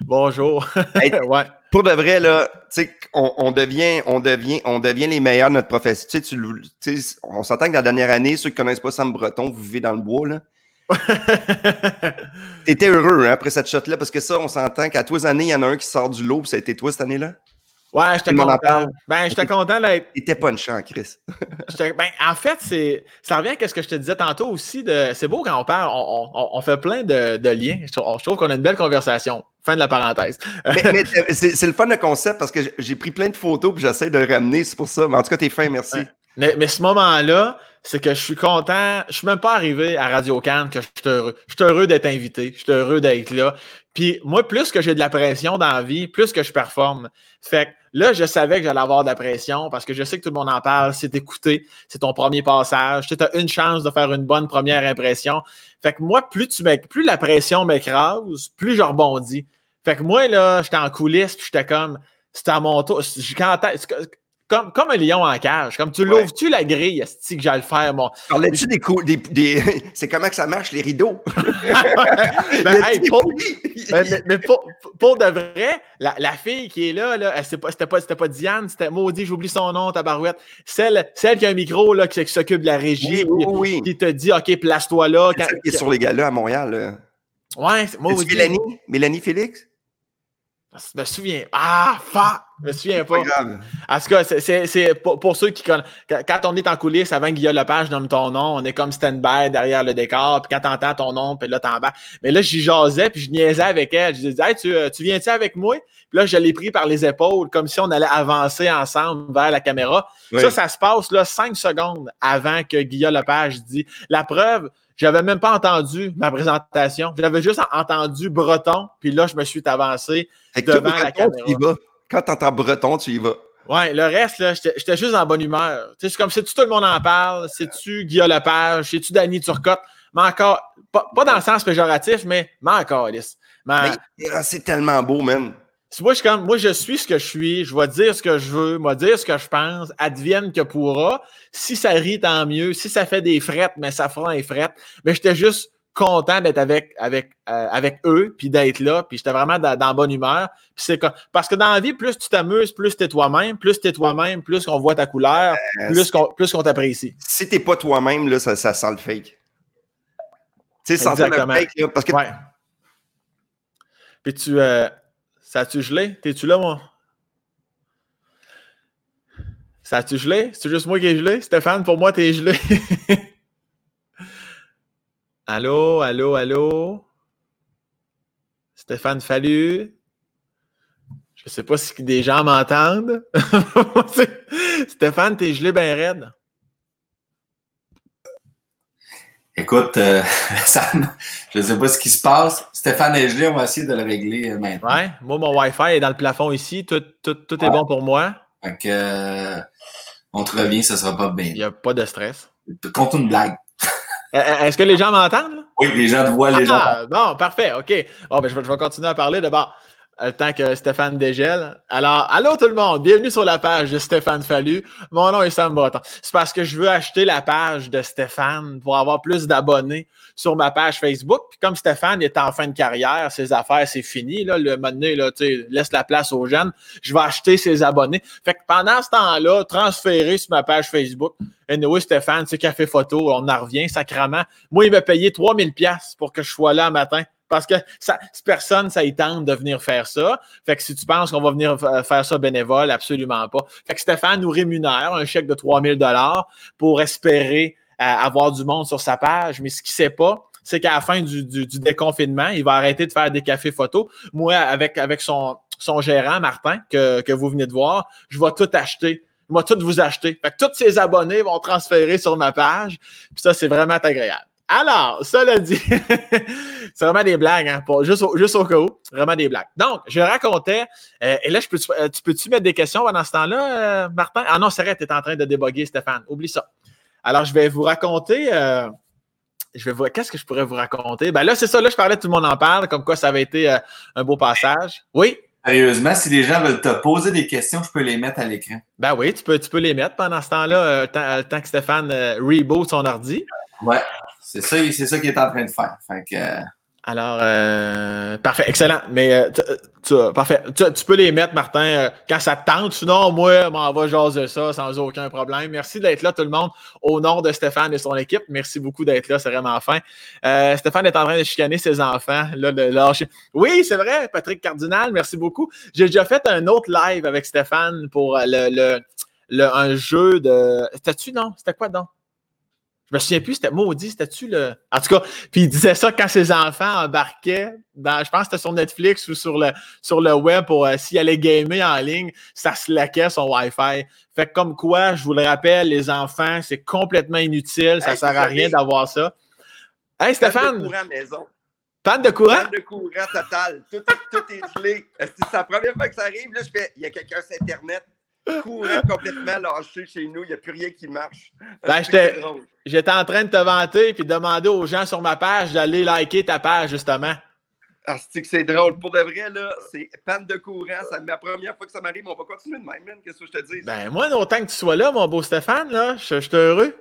B: Bonjour. (laughs) ouais.
A: Pour de vrai, là, sais, on, devient, on, devient, on devient les meilleurs de notre profession. Tu on s'entend que la dernière année, ceux qui connaissent pas Sam Breton, vous vivez dans le bois, là. (laughs) T'étais heureux hein, après cette shot-là, parce que ça, on s'entend qu'à tous les années, il y en a un qui sort du lot, puis ça a été toi cette année-là?
B: Ouais, j'étais content. Ben, j'étais content d'être.
A: Il était pas une chance, Chris. (laughs)
B: ben, en fait, c'est ça revient à ce que je te disais tantôt aussi. De... C'est beau quand on parle, on, on, on fait plein de, de liens. Je trouve, qu'on a une belle conversation. Fin de la parenthèse. (laughs)
A: mais, c'est le fun de concept parce que j'ai pris plein de photos et j'essaie de ramener, c'est pour ça. Mais en tout cas, t'es fin, merci.
B: Mais, mais ce moment-là, c'est que je suis content. Je suis même pas arrivé à Radio Cannes que je suis heureux. Je suis heureux d'être invité. Je suis heureux d'être là. Puis moi, plus que j'ai de la pression dans la vie, plus que je performe. Fait que là, je savais que j'allais avoir de la pression parce que je sais que tout le monde en parle. C'est écouté. C'est ton premier passage. Tu as une chance de faire une bonne première impression. Fait que moi, plus tu plus la pression m'écrase, plus je rebondis. Fait que moi, là, j'étais en coulisses, puis j'étais comme, c'était à mon tour. Comme, comme un lion en cage. Comme tu l'ouvres-tu la grille, est que j'allais le faire, moi.
A: Parlais-tu des, des, des... (laughs) C'est comment que ça marche, les rideaux? (laughs)
B: ben, pour, (laughs) ben, mais, pour, pour, de vrai, la, la, fille qui est là, là c'était pas, pas, pas Diane, c'était maudit, j'oublie son nom, ta barouette. Celle, celle qui a un micro, là, qui, s'occupe de la régie,
A: oui,
B: qui, te dit, OK, place-toi là.
A: Quand, celle qui est sur les gars-là à Montréal. Là.
B: Ouais, c'est maudit.
A: Mélanie? Mélanie Félix?
B: Je me souviens. Ah, fuck! Je me souviens pas. En tout cas, c'est pour, ceux qui connaissent. Quand on est en coulisses, avant que Guillaume Lepage nomme ton nom, on est comme stand-by derrière le décor. Puis quand t'entends ton nom, puis là, t'en bas. Mais là, j'y jasais, puis je niaisais avec elle. Je disais, hey, tu, euh, tu viens-tu avec moi? Puis là, je l'ai pris par les épaules, comme si on allait avancer ensemble vers la caméra. Ça, ça se passe là cinq secondes avant que Guillaume Lepage dit. La preuve, j'avais même pas entendu ma présentation. J'avais juste entendu breton, puis là, je me suis avancé devant la caméra.
A: Quand tu entends breton, tu y vas.
B: Ouais, le reste, là, j'étais juste en bonne humeur. C'est comme si tout le monde en parle? C'est-tu Guillaume Lepage? C'est-tu Danny Turcotte? Mais encore, pas, dans le sens péjoratif, mais, mais encore,
A: Mais, c'est tellement beau, man.
B: Moi je, comme, moi, je suis ce que je suis, je vais dire ce que je veux, je vais dire ce que je pense, advienne que pourra. Si ça rit, tant mieux. Si ça fait des frettes, mais ça fera un fret. Mais j'étais juste content d'être avec, avec, euh, avec eux, puis d'être là, puis j'étais vraiment dans, bonne humeur. C'est parce que dans la vie, plus tu t'amuses, plus tu es toi-même, plus tu es toi-même, plus qu'on voit ta couleur, euh, plus qu'on t'apprécie.
A: Si t'es pas toi-même, là, ça, ça sent le fake. Tu sais, sentir le fake, là, parce que...
B: Ouais. Puis tu... Euh, ça a-tu gelé? T'es-tu là, moi? Ça a-tu gelé? C'est juste moi qui ai gelé? Stéphane, pour moi, t'es gelé. (laughs) allô, allô, allô? Stéphane Fallu? Je sais pas si des gens m'entendent. (laughs) Stéphane, t'es gelé bien raide.
C: Écoute, euh, (laughs) je ne sais pas ce qui se passe. Stéphane est gelé, on va essayer de le régler euh, maintenant.
B: Ouais, moi, mon Wi-Fi est dans le plafond ici. Tout, est bon pour moi.
C: Fait que, euh, on te revient, ça sera pas bien. Il
B: n'y a pas de stress.
C: Compte une blague. (laughs)
B: Est-ce que les gens m'entendent?
C: Oui, les gens te voient, les
B: ah, gens. Bon, parfait, OK. Bon, ben, je, vais, je vais continuer à parler d'abord. Temps que Stéphane dégèle. Alors, allô tout le monde, bienvenue sur la page de Stéphane Fallu. Mon nom est Sam Breton. C'est parce que je veux acheter la page de Stéphane pour avoir plus d'abonnés sur ma page Facebook. Puis comme Stéphane est en fin de carrière, ses affaires, c'est fini. Là, le moment donné, laisse la place aux jeunes. Je vais acheter ses abonnés. Fait que pendant ce temps-là, transférer sur ma page Facebook. Et oui, Stéphane, c'est café photo, on en revient sacrament. Moi, il m'a payé 3000 pièces pour que je sois là matin. Parce que personne, ça y tente de venir faire ça. Fait que si tu penses qu'on va venir faire ça bénévole, absolument pas. Fait que Stéphane nous rémunère un chèque de 3000 dollars pour espérer euh, avoir du monde sur sa page. Mais ce qu'il sait pas, c'est qu'à la fin du, déconfinement, il va arrêter de faire des cafés photos. Moi, avec, avec son, gérant, Martin, que, que vous venez de voir, je vais tout acheter. Vais tout vous acheter. Fait que tous ces abonnés vont transférer sur ma page. Puis ça, c'est vraiment agréable. Alors, cela dit, (laughs) c'est vraiment des blagues, hein, juste, au, juste, au, cas où, vraiment des blagues. Donc, je racontais, euh, et là, je peux, euh, tu peux-tu mettre des questions pendant ce temps-là, euh, Martin? Ah non, c'est vrai, tu es en train de déboguer, Stéphane. Oublie ça. Alors, je vais vous raconter, je vais voir, qu'est-ce que je pourrais vous raconter? Ben là, c'est ça, là, je parlais, tout le monde en parle, comme quoi ça avait été un beau passage. Oui?
C: Sérieusement, si les gens veulent te poser des questions, je peux les mettre à l'écran.
B: Ben oui, tu peux, tu peux les mettre pendant ce temps-là, le temps que Stéphane reboot son ordi.
C: Ouais. C'est ça, c'est ça qu'il est en train de faire. Euh,
B: Alors, euh, parfait, excellent. Mais euh, tu, parfait. Tu, peux les mettre, Martin, quand ça te tente. Sinon, moi, m'en va jaser ça sans aucun problème. Merci d'être là, tout le monde, au nom de Stéphane et son équipe. Merci beaucoup d'être là, c'est vraiment fin. Stéphane est en train de chicaner ses enfants. Là, Oui, c'est vrai, Patrick Cardinal, merci beaucoup. J'ai déjà fait un autre live avec Stéphane pour le, le, un jeu de. C'était-tu, non? C'était quoi, donc? Je me souviens plus, c'était maudit, c'était-tu le. En tout cas, puis il disait ça quand ses enfants embarquaient dans, je pense que c'était sur Netflix ou sur le, sur le web pour euh, s'il allait gamer en ligne, ça se laquait son Wi-Fi. Fait que comme quoi, je vous le rappelle, les enfants, c'est complètement inutile, ça sert à rien d'avoir ça. Hey Stéphane!
A: Panne de courant maison.
B: Panne de courant?
A: Panne de courant total. Tout, tout est gelé. C'est la première fois que ça arrive, là, je fais, il y a quelqu'un sur Internet courant complètement lâché chez nous. Il n'y a plus rien qui marche.
B: Ben, j'étais en train de te vanter et demander aux gens sur ma page d'aller liker ta page, justement.
A: Ah, c'est drôle. Pour de vrai, là, c'est panne de courant. C'est la première fois que ça m'arrive. On va continuer de même, Qu'est-ce que je te dis?
B: Ben, moi, autant que tu sois là, mon beau Stéphane, là, je, suis heureux.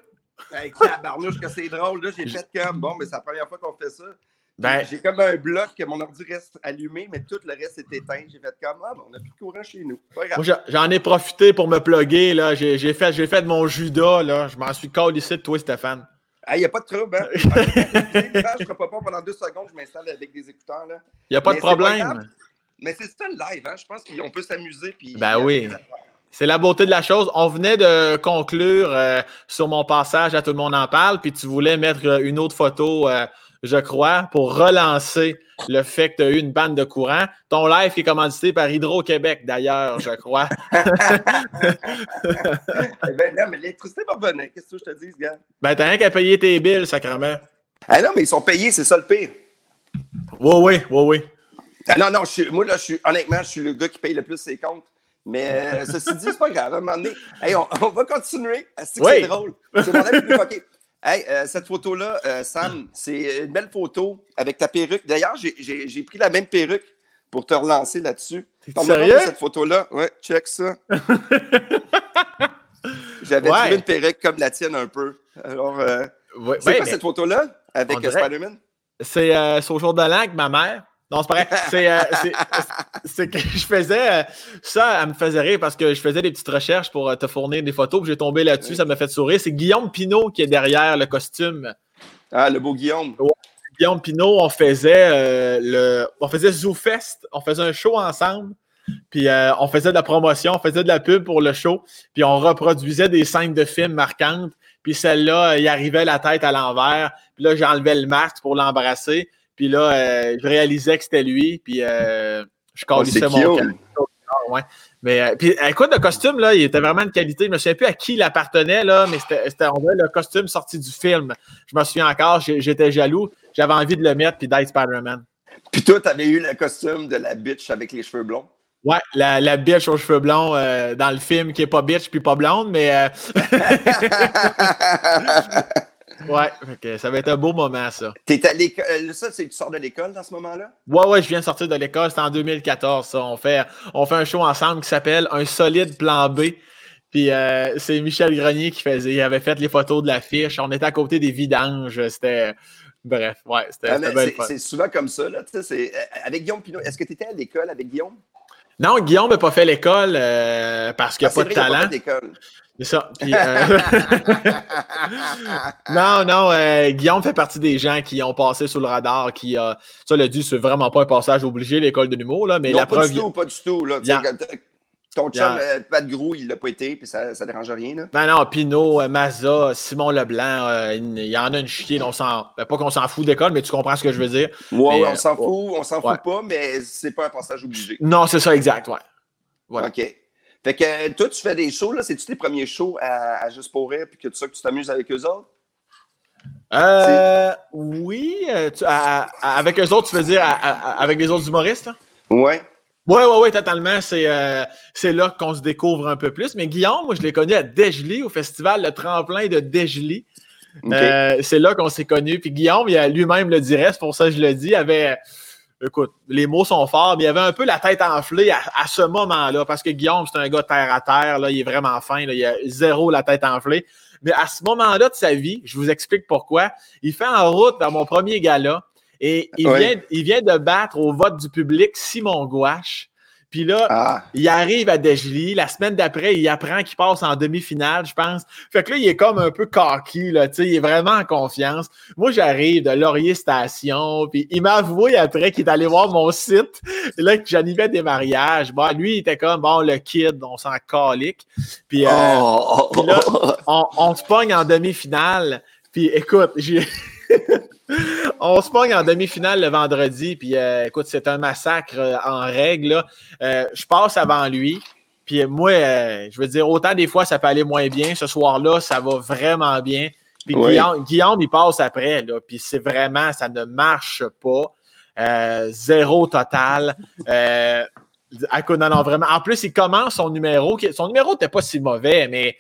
A: Ben, que c'est drôle, là. J'ai fait comme, bon, mais c'est la première fois qu'on fait ça. Ben, j'ai comme un bloc que mon ordi reste allumé, mais tout le reste est éteint. J'ai fait comme ah, on n'a plus de courant chez nous.
B: Moi, j'en ai profité pour me plugger. Là. J'ai, fait, j'ai fait de mon Judas. Là. Je m'en suis ici de toi, Stéphane.
A: Il n'y a pas de trouble. Hein? (laughs) je ne ferai pas pendant deux secondes, je m'installe avec des écouteurs. Il
B: n'y a pas de problème.
A: mais c'est ça le live. Hein? Je pense qu'on peut s'amuser. Puis,
B: ben oui. C'est la beauté de la chose. On venait de conclure euh, sur mon passage à Tout le monde en parle, puis tu voulais mettre une autre photo. Euh, je crois, pour relancer le fait que tu as eu une bande de courant. Ton live qui est commandité par Hydro-Québec, d'ailleurs, je crois. (laughs) (laughs)
A: Eh ben non, mais l'électricité va venir. Qu'est-ce que je te dis, gars?
B: Ben, t'as rien qu'à payer tes billes, sacrément.
A: Ah non, mais ils sont payés, c'est ça le pire.
B: Oui, oui, oui, oui.
A: Ah non, non, moi, là, je suis, honnêtement, je suis le gars qui paye le plus ses comptes. Mais euh, ceci dit, c'est pas grave. À un moment donné, on, va continuer. C'est drôle. C'est mon avis plus Hey, euh, cette photo-là, euh, Sam, c'est une belle photo avec ta perruque. D'ailleurs, j'ai pris la même perruque pour te relancer là-dessus.
B: Sérieux?
A: cette photo-là. Ouais, check ça. (laughs) J'avais ouais. une perruque comme la tienne un peu. Alors, euh, c'est quoi cette photo-là avec Spider-Man?
B: C'est au jour de l'an avec ma mère. Non, c'est pas vrai. (laughs) Euh, c'est que je faisais euh, ça, elle me faisait rire parce que je faisais des petites recherches pour euh, te fournir des photos, puis j'ai tombé là-dessus, ça m'a fait sourire. C'est Guillaume Pinault qui est derrière le costume.
A: Ah, le beau Guillaume.
B: Guillaume Pinault, on faisait le. On faisait ZooFest, on faisait un show ensemble. Puis on faisait de la promotion, on faisait de la pub pour le show, puis on reproduisait des scènes de films marquantes. Puis celle-là, il arrivait la tête à l'envers. Puis là, j'enlevais le masque pour l'embrasser. Puis là, euh, je réalisais que c'était lui, puis euh, je oh, calissais mon ouais. Mais euh, puis écoute, le costume, là, il était vraiment de qualité. Je me souviens plus à qui il appartenait, là, mais c'était on le costume sorti du film. Je me souviens encore, j'étais jaloux. J'avais envie de le mettre puis d'être Spider-Man.
A: Puis toi, tu avais eu le costume de la bitch avec les cheveux blonds?
B: Ouais, la, la bitch aux cheveux blonds dans le film qui est pas bitch puis pas blonde, mais. (laughs) (laughs) Ouais, ça va être un beau moment, ça.
A: T'es à l'école. Euh, ça, c'est tu sors de l'école dans ce moment-là?
B: Ouais, ouais, je viens de sortir de l'école. C'était en 2014, ça. On fait, on fait un show ensemble qui s'appelle Un solide plan B. Puis euh, c'est Michel Grenier qui faisait. Il avait fait les photos de l'affiche. On était à côté des vidanges. C'était. Bref, ouais, c'était
A: ah, C'est souvent comme ça, là. Euh, avec Guillaume Pinot, est-ce que tu étais à l'école avec Guillaume?
B: Non, Guillaume n'a pas fait l'école parce qu'il n'a ah, pas de talent. C'est ça. Euh, (laughs) non, non, euh, Guillaume fait partie des gens qui ont passé sous le radar, qui a. Ça, le dit, c'est vraiment pas un passage obligé, l'école de l'humour, là, mais la
A: pas
B: preuve.
A: Du tout, pas du tout, là. Ton chum, euh, Pat Grou, il l'a pas été, puis ça, ça dérange rien, là?
B: Ben non, Pinot, Maza, Simon Leblanc, il y en a une chienne, on s'en. Ben, pas qu'on s'en fout d'école, mais tu comprends ce que je veux dire.
A: Ouais, on s'en fout, on s'en fout pas, mais c'est pas un passage obligé.
B: Non, c'est ça, exact, ouais. Voilà.
A: OK. Fait que toi, tu fais des shows, là, c'est-tu tes premiers shows à, Juste pour rire, puis que tu sais que tu t'amuses avec eux autres?
B: Euh, oui. euh, tu- à- à- avec eux autres, tu veux dire à- à- avec les autres humoristes? hein?
A: Ouais.
B: Oui, oui, oui, totalement. C'est euh, c'est là qu'on se découvre un peu plus. Mais Guillaume, moi, je l'ai connu à Desjely, au festival Le Tremplin de.
A: OK.
B: Euh, c'est là qu'on s'est connus. Puis Guillaume, il a lui-même le dirait, c'est pour ça que je le dis, il avait. Écoute, les mots sont forts, mais il avait un peu la tête enflée à, à ce moment-là, parce que Guillaume, c'est un gars terre à terre, là, il est vraiment fin, là, il a zéro la tête enflée. Mais à ce moment-là de sa vie, je vous explique pourquoi, il fait en route vers mon premier gala et il, vient, il vient de battre au vote du public Simon Gouache. Puis là,
A: Ah.
B: il arrive à Desjely. La semaine d'après, il apprend qu'il passe en demi-finale, je pense. Fait que là, il est comme un peu cocky, là, tu sais, il est vraiment en confiance. Moi, j'arrive de Laurier Station, puis il m'a avoué après qu'il est allé voir mon site, et là, que j'animais des mariages. Bon, lui, il était comme, bon, le kid, on s'en calique. Puis euh,
A: Oh.
B: puis là, on, on se pogne en demi-finale. Puis écoute, j'ai. (laughs) on se pogne en demi-finale le vendredi. Puis euh, écoute, c'est un massacre euh, en règle. Euh, je passe avant lui. Puis moi, je veux dire, autant des fois, ça peut aller moins bien. Ce soir-là, ça va vraiment bien. Puis
A: Oui.
B: Guillaume, Guillaume, il passe après. Là, puis c'est vraiment, ça ne marche pas. Zéro total. Non, non, vraiment. En plus, il commence son numéro. Son numéro n'était pas si mauvais, mais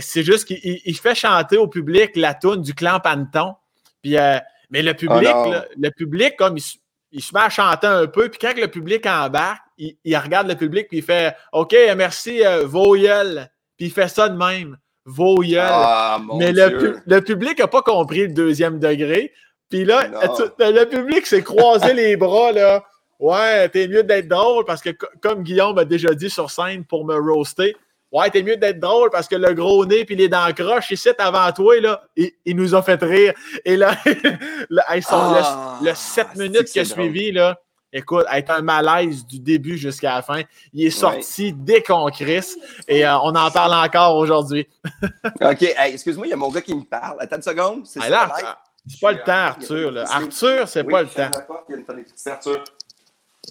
B: c'est juste qu'il il- il fait chanter au public la toune du clan Panton. Puis, euh, mais le public,
A: Oh non.
B: là, le public, comme il, se- il se met à chanter un peu, puis quand le public embarque, il, il regarde le public, puis il fait OK, merci, euh, vos gueules. Puis il fait ça de même, vos gueules.
A: Ah,
B: Mais le, le public n'a pas compris le deuxième degré. Puis là, tu- le public s'est croisé (laughs) les bras, là. Ouais, t'es mieux d'être drôle parce que, co- comme Guillaume a déjà dit sur scène pour me roaster, ouais, t'es mieux d'être drôle parce que le gros nez puis les dents croches ici avant toi, là, il, il nous a fait rire. Et là, (laughs) là, hey, son- le-
A: Ah,
B: le, 7
A: c'est
B: minutes qui a suivi, là, écoute, avec un malaise du début jusqu'à la fin, il est sorti dès qu'on crisse et euh, on en parle encore aujourd'hui. (laughs)
A: OK, hey, excuse-moi, il y a mon gars qui me parle. Attends une seconde. C'est
B: Ah, pas le temps, Arthur. là. Arthur, c'est
A: Oui,
B: pas le temps.
A: porte, il y a une Arthur.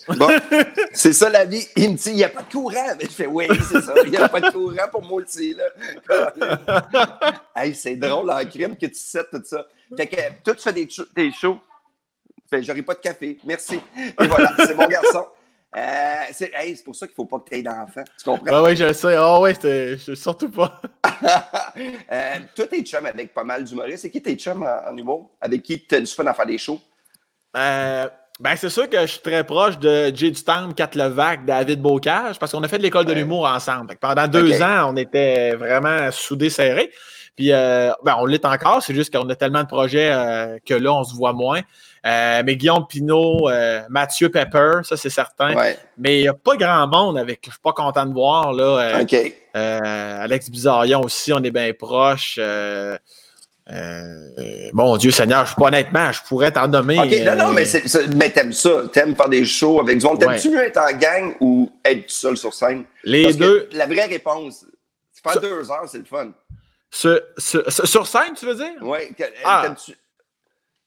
A: Bon, c'est ça la vie. Il me dit, il n'y a pas de courant. Mais je fais, oui, c'est ça. Il n'y a pas de courant pour moi aussi. Là. (laughs) hey, c'est drôle en crime que tu sais tout ça. Fait que toi, tu fais des, des shows. Fait, j'aurai pas de café. Merci. Et voilà, c'est mon garçon. Euh, c'est hey, c'est pour ça qu'il ne faut pas que tu aies d'enfants. Tu comprends?
B: Oui, oui, je le sais. Ah ouais, c'était je- surtout pas. (laughs)
A: euh, toi, t'es chum avec pas mal d'humoristes. C'est qui tes chums en, en humour? Avec qui tu as du fun à faire des shows?
B: Euh, ben, c'est sûr que je suis très proche de Jay Dutam, Kat Levac, David Bocage, parce qu'on a fait de l'école de l'humour ensemble. Pendant deux ans, on était vraiment soudés, serrés. Puis, euh, ben, on l'est encore, c'est juste qu'on a tellement de projets euh, que là, on se voit moins. Euh, mais Guillaume euh, Mathieu Pepper, ça, c'est certain.
A: Ouais.
B: Mais il n'y a pas grand monde avec je suis pas content de voir. Là,
A: OK.
B: Alex Bizarion aussi, on est bien proche. Euh, euh, mon Dieu Seigneur, je, honnêtement, je pourrais t'en nommer.
A: OK, non, non,
B: euh,
A: mais, mais t'aimes ça. T'aimes faire des shows avec du monde. T'aimes-tu mieux être en gang ou être tout seul sur scène?
B: Les
A: Parce que
B: deux.
A: la vraie réponse, c'est faire deux heures, c'est le fun.
B: Sur, sur- sur- sur scène, tu veux dire?
A: Ouais. que-
B: Ah.
A: t'aimes-tu-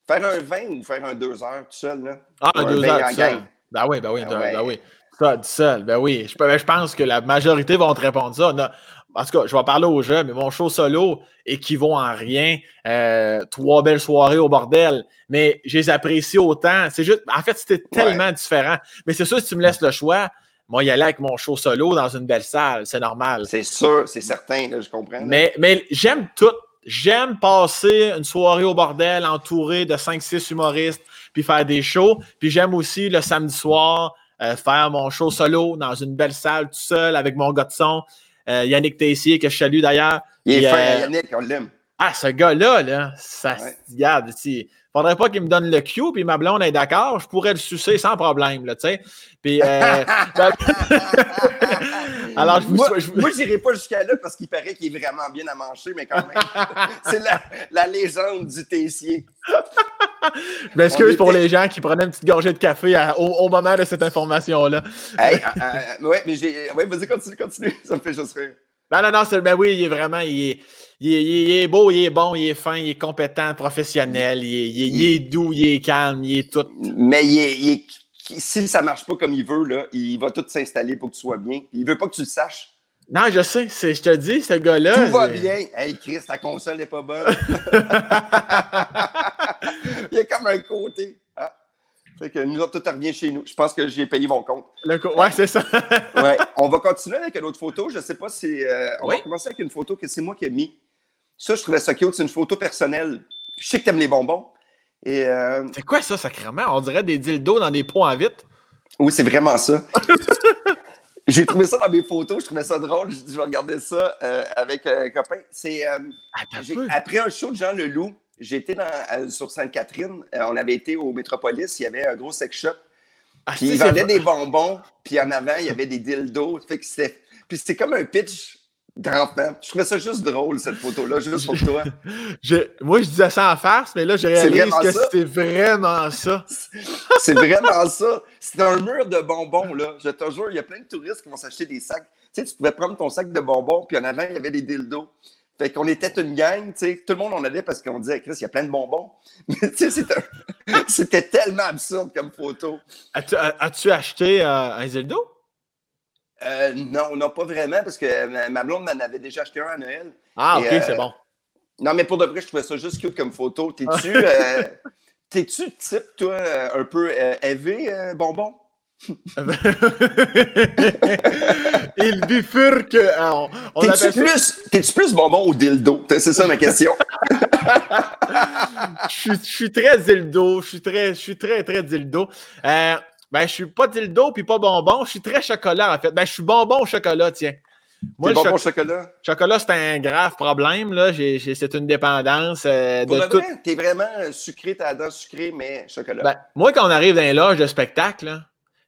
A: Faire un 20 ou faire un deux heures tout seul, là?
B: Ah,
A: Ou un
B: deux
A: 20
B: heures
A: en
B: tout seul.
A: gang?
B: Ben oui, ben oui, ben, ben oui. Ça, du seul, ben oui. Je, ben, je pense que la majorité vont te répondre ça. Non, en tout cas, je vais parler aux jeux, mais mon show solo équivaut en rien. Euh, trois belles soirées au bordel, mais je les apprécie autant. C'est juste, en fait, c'était tellement différent. Mais c'est sûr, si tu me laisses le choix, moi, y aller avec mon show solo dans une belle salle, c'est normal.
A: C'est sûr, c'est certain, là, je comprends. là.
B: Mais, mais j'aime tout. J'aime passer une soirée au bordel entouré de 5-6 humoristes, puis faire des shows. Puis j'aime aussi le samedi soir euh, faire mon show solo dans une belle salle tout seul avec mon gars de son, euh, Yannick Tessier, que je salue d'ailleurs.
A: Il est fin,
B: euh,
A: Yannick, on l'aime.
B: Ah, ce gars-là, là, ça
A: Ouais.
B: se regarde. Il faudrait pas qu'il me donne le cue, puis ma blonde est d'accord, je pourrais le sucer sans problème, là, tu sais. Puis, euh, (laughs) ben- (laughs) Alors, je vous-
A: moi,
B: je vous-
A: j'irai pas jusqu'à là parce qu'il paraît qu'il est vraiment bien à manger, mais quand même, (laughs) c'est la, la légende du Tessier.
B: Je m'excuse pour les gens qui prenaient une petite gorgée de café à- au, au moment de cette information-là.
A: Hey, euh, euh, ouais, mais j'ai. Ouais, vas-y, continue, continue. (laughs) Ça me fait juste rire.
B: Non, non, non, c'est, ben oui, il est vraiment, il est, il est- il est- beau, il est bon, il est fin, il est compétent, professionnel, il est, il est- doux, il est calme, il est tout.
A: Mais il est- si ça marche pas comme il veut, là, il va tout s'installer pour que tu sois bien. Il veut pas que tu le saches.
B: Non, je sais, je te dis, ce gars-là.
A: Tout va bien. Hey, Chris, ta console n'est pas bonne. (laughs) Il y a comme un côté. Ah. Fait que nous autres, tout revient chez nous. Je pense que j'ai payé mon compte.
B: Le Ouais, c'est ça. (laughs)
A: ouais. On va continuer avec une autre photo. Je ne sais pas si. Euh, on va commencer avec une photo que c'est moi qui ai mis. Ça, je trouvais ça cute. C'est une photo personnelle. Je sais que tu aimes les bonbons.
B: Euh, c'est quoi ça, sacrément? On dirait des dildos dans des pots en vitre.
A: Oui, c'est vraiment ça. (laughs) J'ai trouvé ça dans mes photos, je trouvais ça drôle. Je, je vais regarder ça euh, avec un copain. C'est euh, après un show de Jean Leloup, j'étais sur Sainte-Catherine. on avait été au Métropolis, il y avait un gros sex shop. Ah, puis ils vendaient des bonbons, puis en avant, il y avait des dildos. Fait que puis c'était comme un pitch je trouvais ça juste drôle, cette photo-là, juste pour toi. (laughs)
B: moi, je disais ça en farce, mais là, je réalise que c'est vraiment ça. (laughs)
A: c'est vraiment ça. C'est un mur de bonbons, là. Je te jure, il y a plein de touristes qui vont s'acheter des sacs. Tu sais, tu pouvais prendre ton sac de bonbons, puis en avant, il y avait des dildos. Fait qu'on était une gang, tu sais, tout le monde en allait parce qu'on disait, Chris, il y a plein de bonbons. (laughs) Mais tu sais, c'était tellement absurde comme photo.
B: As-tu acheté euh, un dildo?
A: Euh, non, non, pas vraiment, parce que ma blonde m'en avait déjà acheté un à Noël.
B: Ah, ok, c'est euh, bon.
A: Non, mais pour de vrai, je trouvais ça juste cute comme photo. T'es-tu euh, (laughs) t'es-tu type, toi, un peu élevé, bonbon? (laughs)
B: Il bifurque.
A: T'es-tu plus, plus, bonbon ou dildo? C'est ça ma question. (laughs)
B: je, suis, très dildo. Je suis très, je suis très, très dildo. Ben, je suis pas dildo puis pas bonbon. Je suis très chocolat, en fait. Ben, je suis bonbon au chocolat, tiens.
A: Moi, le bonbon au chocolat?
B: Chocolat, c'est un grave problème. Là. c'est une dépendance. Euh,
A: Pour de tout. t'es vraiment sucré, t'as la dent sucrée, mais chocolat.
B: Ben, moi, quand on arrive dans les loges de spectacle,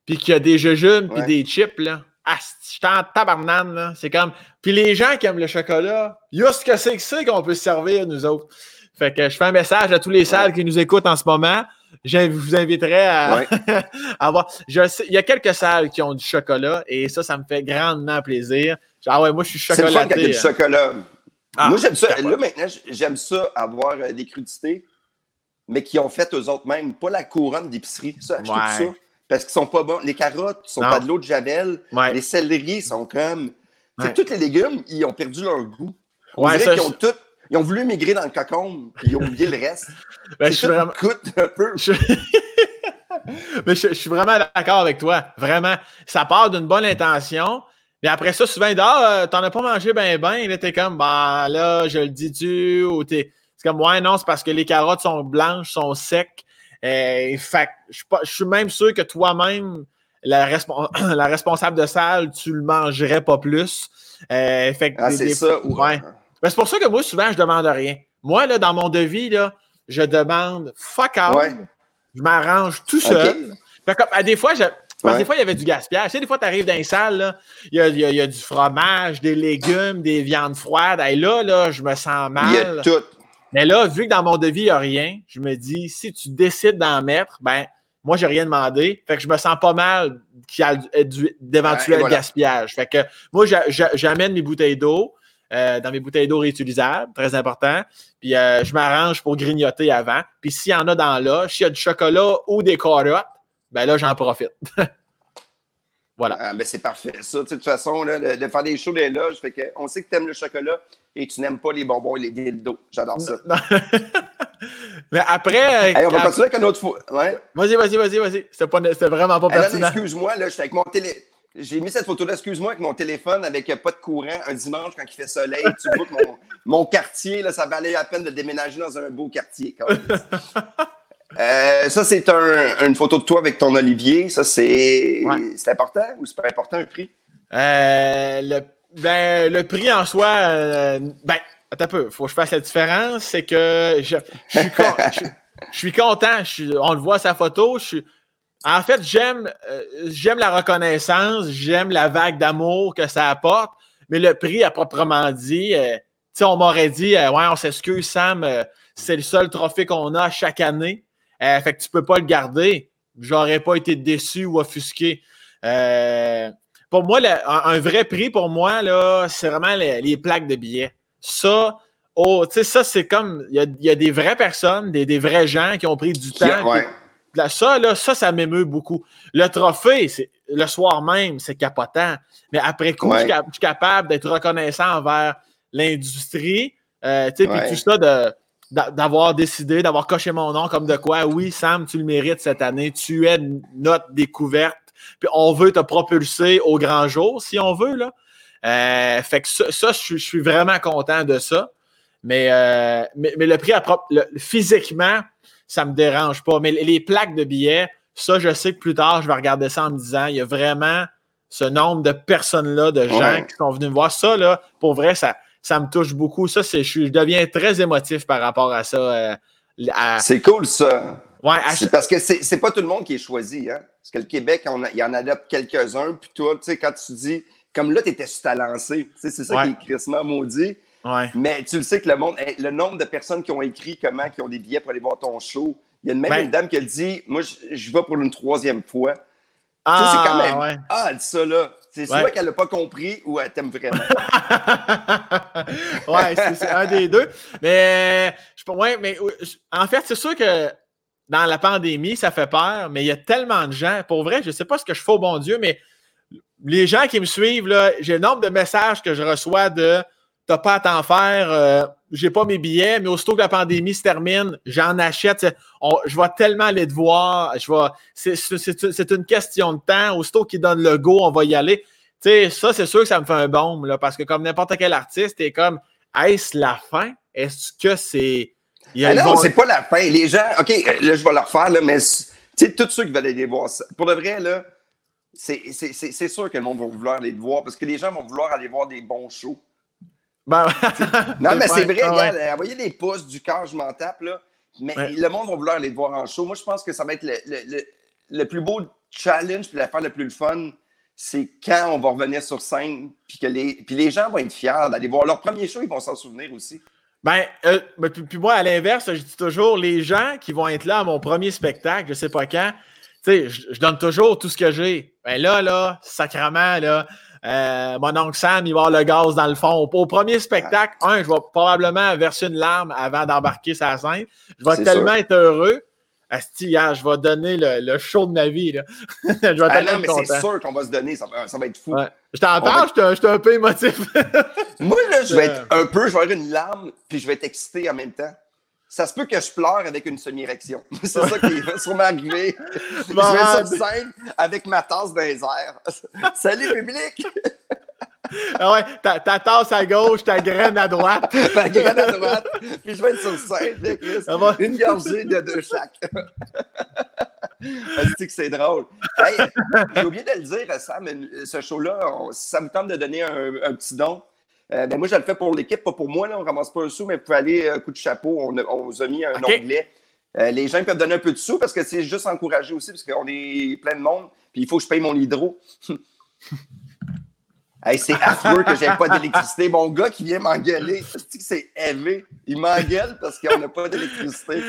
B: puis qu'il y a des jujubes puis des chips, là, ah, je suis en tabarnane, là. C'est comme. Puis les gens qui aiment le chocolat, il y a ce que c'est que c'est qu'on peut se servir, nous autres. Fait que je fais un message à tous les salles qui nous écoutent en ce moment je vous inviterai à, avoir. (laughs) il y a quelques salles qui ont du chocolat et ça, ça me fait grandement plaisir. Ah ouais, moi, je suis chocolaté.
A: C'est le du chocolat. Ah, moi, j'aime ça. Là, maintenant, j'aime ça avoir euh, des crudités, mais qui ont fait eux autres mêmes, pas la couronne d'épicerie. Ça, je ça. Parce qu'ils sont pas bons. Les carottes sont pas de l'eau de Javel. Les céleris sont comme. Tous les légumes, ils ont perdu leur goût. On dirait qu'ils ont tout ils ont voulu migrer dans le cocon, puis ils ont oublié le reste.
B: ben, je suis vraiment...
A: coûte un peu. (laughs)
B: Mais je, suis vraiment d'accord avec toi. Vraiment. Ça part d'une bonne intention. Mais après ça, souvent, ah, euh, t'en as pas mangé ben ben. Là, t'es comme, bah là, je le dis-tu. Ou t'es. C'est comme, ouais, non, c'est parce que les carottes sont blanches, sont secs. Euh, fait je suis même sûr que toi-même, la, (clears throat) la, responsable de salle, tu le mangerais pas plus.
A: Euh, fait ah, c'est ça.
B: Ouais. Ben, c'est pour ça que moi, souvent, je demande rien. Moi, là, dans mon devis, là, je demande fuck out. Je m'arrange tout seul. à des fois, je, des fois, il y avait du gaspillage. Tu sais, des fois, tu arrives dans une salle, il y a, du fromage, des légumes, des viandes froides. Et là, là, je me sens mal.
A: Il y a tout.
B: Mais là, vu que dans mon devis, il n'y a rien, je me dis, si tu décides d'en mettre, ben, moi, j'ai rien demandé. Fait que je me sens pas mal qu'il y a d'éventuels gaspillage. Fait que moi, j'amène mes bouteilles d'eau. Euh, dans mes bouteilles d'eau réutilisables, très important. Puis euh, je m'arrange pour grignoter avant. Puis s'il y en a dans là, s'il y a du chocolat ou des carottes, ben là, j'en profite. (laughs) voilà.
A: Ah, ben c'est parfait. Ça, de toute façon, là, de, faire des shows des loges, fait que on sait que tu aimes le chocolat et tu n'aimes pas les bonbons et les dildos. J'adore ça. (laughs)
B: Mais après.
A: on va continuer avec un autre fois. Ouais.
B: Vas-y, vas-y, vas-y, vas-y. C'était vraiment pas pertinent.
A: Excuse-moi, là, j'étais avec mon télé. J'ai mis cette photo-là, excuse-moi, avec mon téléphone, avec pas de courant, un dimanche quand il fait soleil. Tu vois que (laughs) mon, quartier, là, ça valait la peine de déménager dans un beau quartier. (laughs) Euh, ça, c'est une photo de toi avec ton Olivier. Ça, c'est important ou c'est pas important, un prix?
B: Euh, le, ben, le prix en soi, euh, ben, attends un peu, faut que je fasse la différence. C'est que je, (laughs) suis, content. on le voit sa photo. Je suis en fait, j'aime, euh, j'aime la reconnaissance, j'aime la vague d'amour que ça apporte, mais le prix à proprement dit, euh, on m'aurait dit, euh, ouais, on s'excuse, Sam, c'est le seul trophée qu'on a chaque année, fait que tu peux pas le garder. J'aurais pas été déçu ou offusqué. pour moi, un, vrai prix pour moi, là, c'est vraiment les, plaques de billets. Ça, oh, ça, c'est comme, il y a, des vraies personnes, des, vrais gens qui ont pris du temps.
A: Ouais
B: ça, là, ça, ça m'émeut beaucoup. Le trophée, le soir même, c'est capotant. Mais après coup, je, suis capable d'être reconnaissant envers l'industrie. Euh, puis tout ça de d'avoir décidé, d'avoir coché mon nom comme de quoi, oui, Sam, tu le mérites cette année, tu es notre découverte, puis on veut te propulser au grand jour, si on veut, là. Euh, fait que ça, je, suis vraiment content de ça. Mais, euh, mais, le prix à propre, physiquement, ça me dérange pas. Mais les plaques de billets, ça, je sais que plus tard, je vais regarder ça en me disant, il y a vraiment ce nombre de personnes-là, de gens qui sont venus me voir. Ça, là, pour vrai, ça, ça me touche beaucoup. Ça, c'est, je, deviens très émotif par rapport à ça. Euh,
A: c'est cool, ça.
B: Ouais,
A: parce que c'est, c'est pas tout le monde qui est choisi. Hein? Parce que le Québec, il y en adopte quelques-uns. Puis toi, tu sais, quand tu dis, comme là, tu étais sur ta lancée, c'est ça qui est crissement maudit.
B: Ouais.
A: Mais tu le sais que le monde, le nombre de personnes qui ont écrit comment, qui ont des billets pour aller voir ton show, il y a même ben une dame qui a dit Moi, je, vais pour une troisième fois. Ah, c'est quand même. Ouais. Ah, ça là. C'est soit qu'elle n'a pas compris ou elle t'aime vraiment. (laughs)
B: ouais, c'est un des deux. Mais, je, ouais, mais en fait, c'est sûr que dans la pandémie, ça fait peur, mais il y a tellement de gens. Pour vrai, je ne sais pas ce que je fais au bon Dieu, mais les gens qui me suivent, j'ai le nombre de messages que je reçois de T'as pas à t'en faire, euh, j'ai pas mes billets, mais aussitôt que la pandémie se termine, j'en achète. je vais tellement aller te voir. Je c'est, une question de temps. Aussitôt qu'ils donnent le go, on va y aller. Tu sais, ça, c'est sûr que ça me fait un baume, là, parce que comme n'importe quel artiste, t'es comme, est-ce la fin? Est-ce que c'est.
A: Ah non, c'est pas la fin. Les gens, OK, là, je vais leur faire, là, mais tu sais, tous ceux qui veulent aller voir ça, pour de vrai, là, c'est, sûr que le monde va vouloir aller te voir parce que les gens vont vouloir aller voir des bons shows.
B: Ben, (laughs)
A: non, mais c'est vrai, regarde, envoyez des pouces du cœur, je m'en tape, là. Mais le monde va vouloir aller te voir en show. Moi, je pense que ça va être le, plus beau challenge puis l'affaire le plus fun, c'est quand on va revenir sur scène puis que les, puis les gens vont être fiers d'aller voir leur premier show, ils vont s'en souvenir aussi.
B: Ben, euh, puis, moi, à l'inverse, je dis toujours, les gens qui vont être là à mon premier spectacle, je sais pas quand, tu sais, je, je, donne toujours tout ce que j'ai. Ben là, là, sacrement, là, euh, mon oncle Sam, il va avoir le gaz dans le fond. Au, premier spectacle, un, je vais probablement verser une larme avant d'embarquer sa scène. Je vais tellement être heureux. Asti, je vais donner le, show de ma vie. Là. (laughs)
A: je vais ah non, mais c'est sûr qu'on va se donner, ça, va être fou.
B: Je t'en parle, je suis un peu émotif.
A: Moi, là, je vais (laughs) être un peu, je vais avoir une larme, puis je vais être excité en même temps ça se peut que je pleure avec une semi-érection. (laughs) C'est ça qui va sûrement arriver. je vais être sur scène avec ma tasse dans les airs. (laughs) Salut, public! (laughs)
B: ah ouais, ta, tasse à gauche, ta graine à droite.
A: Ma graine à droite. Puis je vais être sur scène, là, une gorgée de deux chaque. que c'est drôle? J'ai oublié de le dire, Sam, ce show-là, ça me tente de donner un, un petit don. Euh, ben moi, je le fais pour l'équipe, pas pour moi. Là, on ne ramasse pas un sou, mais vous pouvez aller, euh, coup de chapeau, on, on vous a mis un onglet. Euh, les gens peuvent donner un peu de sous parce que c'est juste encouragé aussi, parce qu'on est plein de monde, puis il faut que je paye mon hydro. (laughs) c'est affreux que j'ai pas d'électricité. Mon gars qui vient m'engueuler, c'est élevé? Il m'engueule parce qu'on n'a pas d'électricité.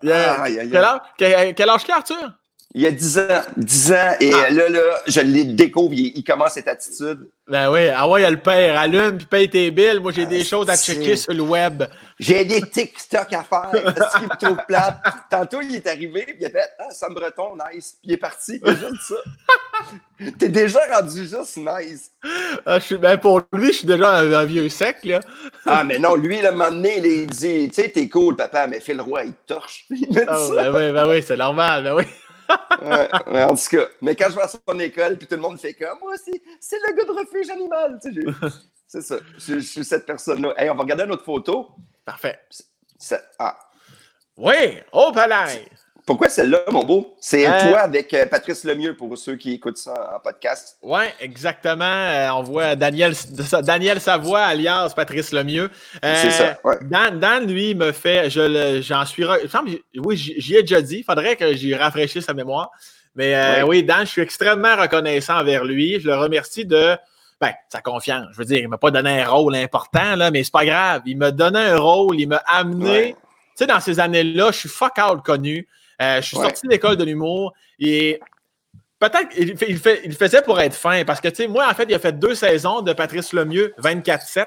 B: quel, âge, quel, quel âge Arthur?
A: Il y a 10 ans. 10 ans, et ah. là, là, je le découvre, il, commence cette attitude.
B: Ben oui, ah ouais, il y a le père, allume puis paye tes billes. Moi, j'ai des ah, choses à checker sur le web.
A: J'ai des TikTok à faire. (laughs) Est-ce qu'il me trouve plate? Tantôt, il est arrivé, puis il a fait Ah, Sam Breton, nice. Puis il est parti, il a juste ça. (laughs) T'es déjà rendu juste nice.
B: Ah, je suis, ben pour lui, je suis déjà un, vieux sec, là. (laughs)
A: ah, mais non, lui, le moment donné, il dit Tu sais, t'es cool, papa, mais fais le roi, il torche. Il
B: dit ah, ça. Ben oui, ben oui, c'est normal, ben oui
A: ouais, en tout cas, mais quand je vais à son école, puis tout le monde fait comme moi aussi, c'est le gars de refuge animal. (laughs) c'est ça. Je, suis cette personne-là. Hey, on va regarder une autre photo.
B: Parfait.
A: ah.
B: Oui, au palais.
A: Pourquoi celle-là, mon beau? C'est euh, toi avec euh, Patrice Lemieux pour ceux qui écoutent ça en podcast.
B: Oui, exactement. Euh, on voit Daniel, Daniel Savoie, alias Patrice Lemieux.
A: C'est ça. Ouais.
B: Dan, lui, me fait. J'en suis. oui, j'y ai déjà dit. Il faudrait que j'y rafraîchisse sa mémoire. Mais oui, Dan, je suis extrêmement reconnaissant envers lui. Je le remercie de ben, sa confiance. Je veux dire, il ne m'a pas donné un rôle important, là, mais c'est pas grave. Il m'a donné un rôle, il m'a amené. Tu sais, dans ces années-là, je suis fuck out connu. Euh, je suis sorti de l'école de l'humour et peut-être il, il, faisait pour être fin parce que, tu sais, moi, en fait, il a fait deux saisons de Patrice Lemieux, 24-7.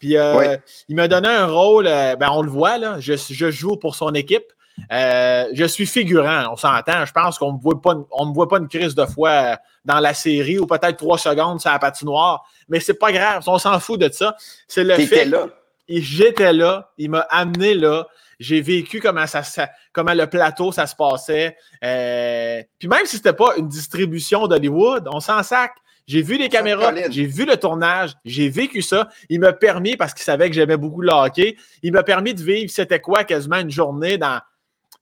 B: Puis euh, il m'a donné un rôle, euh, ben, on le voit, là, je, joue pour son équipe. Euh, je suis figurant, on s'entend. Je pense qu'on ne me voit pas, on me voit pas une crise de foi dans la série ou peut-être trois secondes sur la patinoire, mais c'est pas grave. On s'en fout de ça. C'est le fait.
A: là.
B: J'étais là. Il m'a amené là. J'ai vécu comment ça, comment le plateau ça se passait. Euh, puis même si c'était pas une distribution d'Hollywood, on s'en sac. J'ai vu les caméras, j'ai vu le tournage, j'ai vécu ça. Il m'a permis, parce qu'il savait que j'aimais beaucoup le hockey, il m'a permis de vivre, c'était quoi, quasiment une journée dans.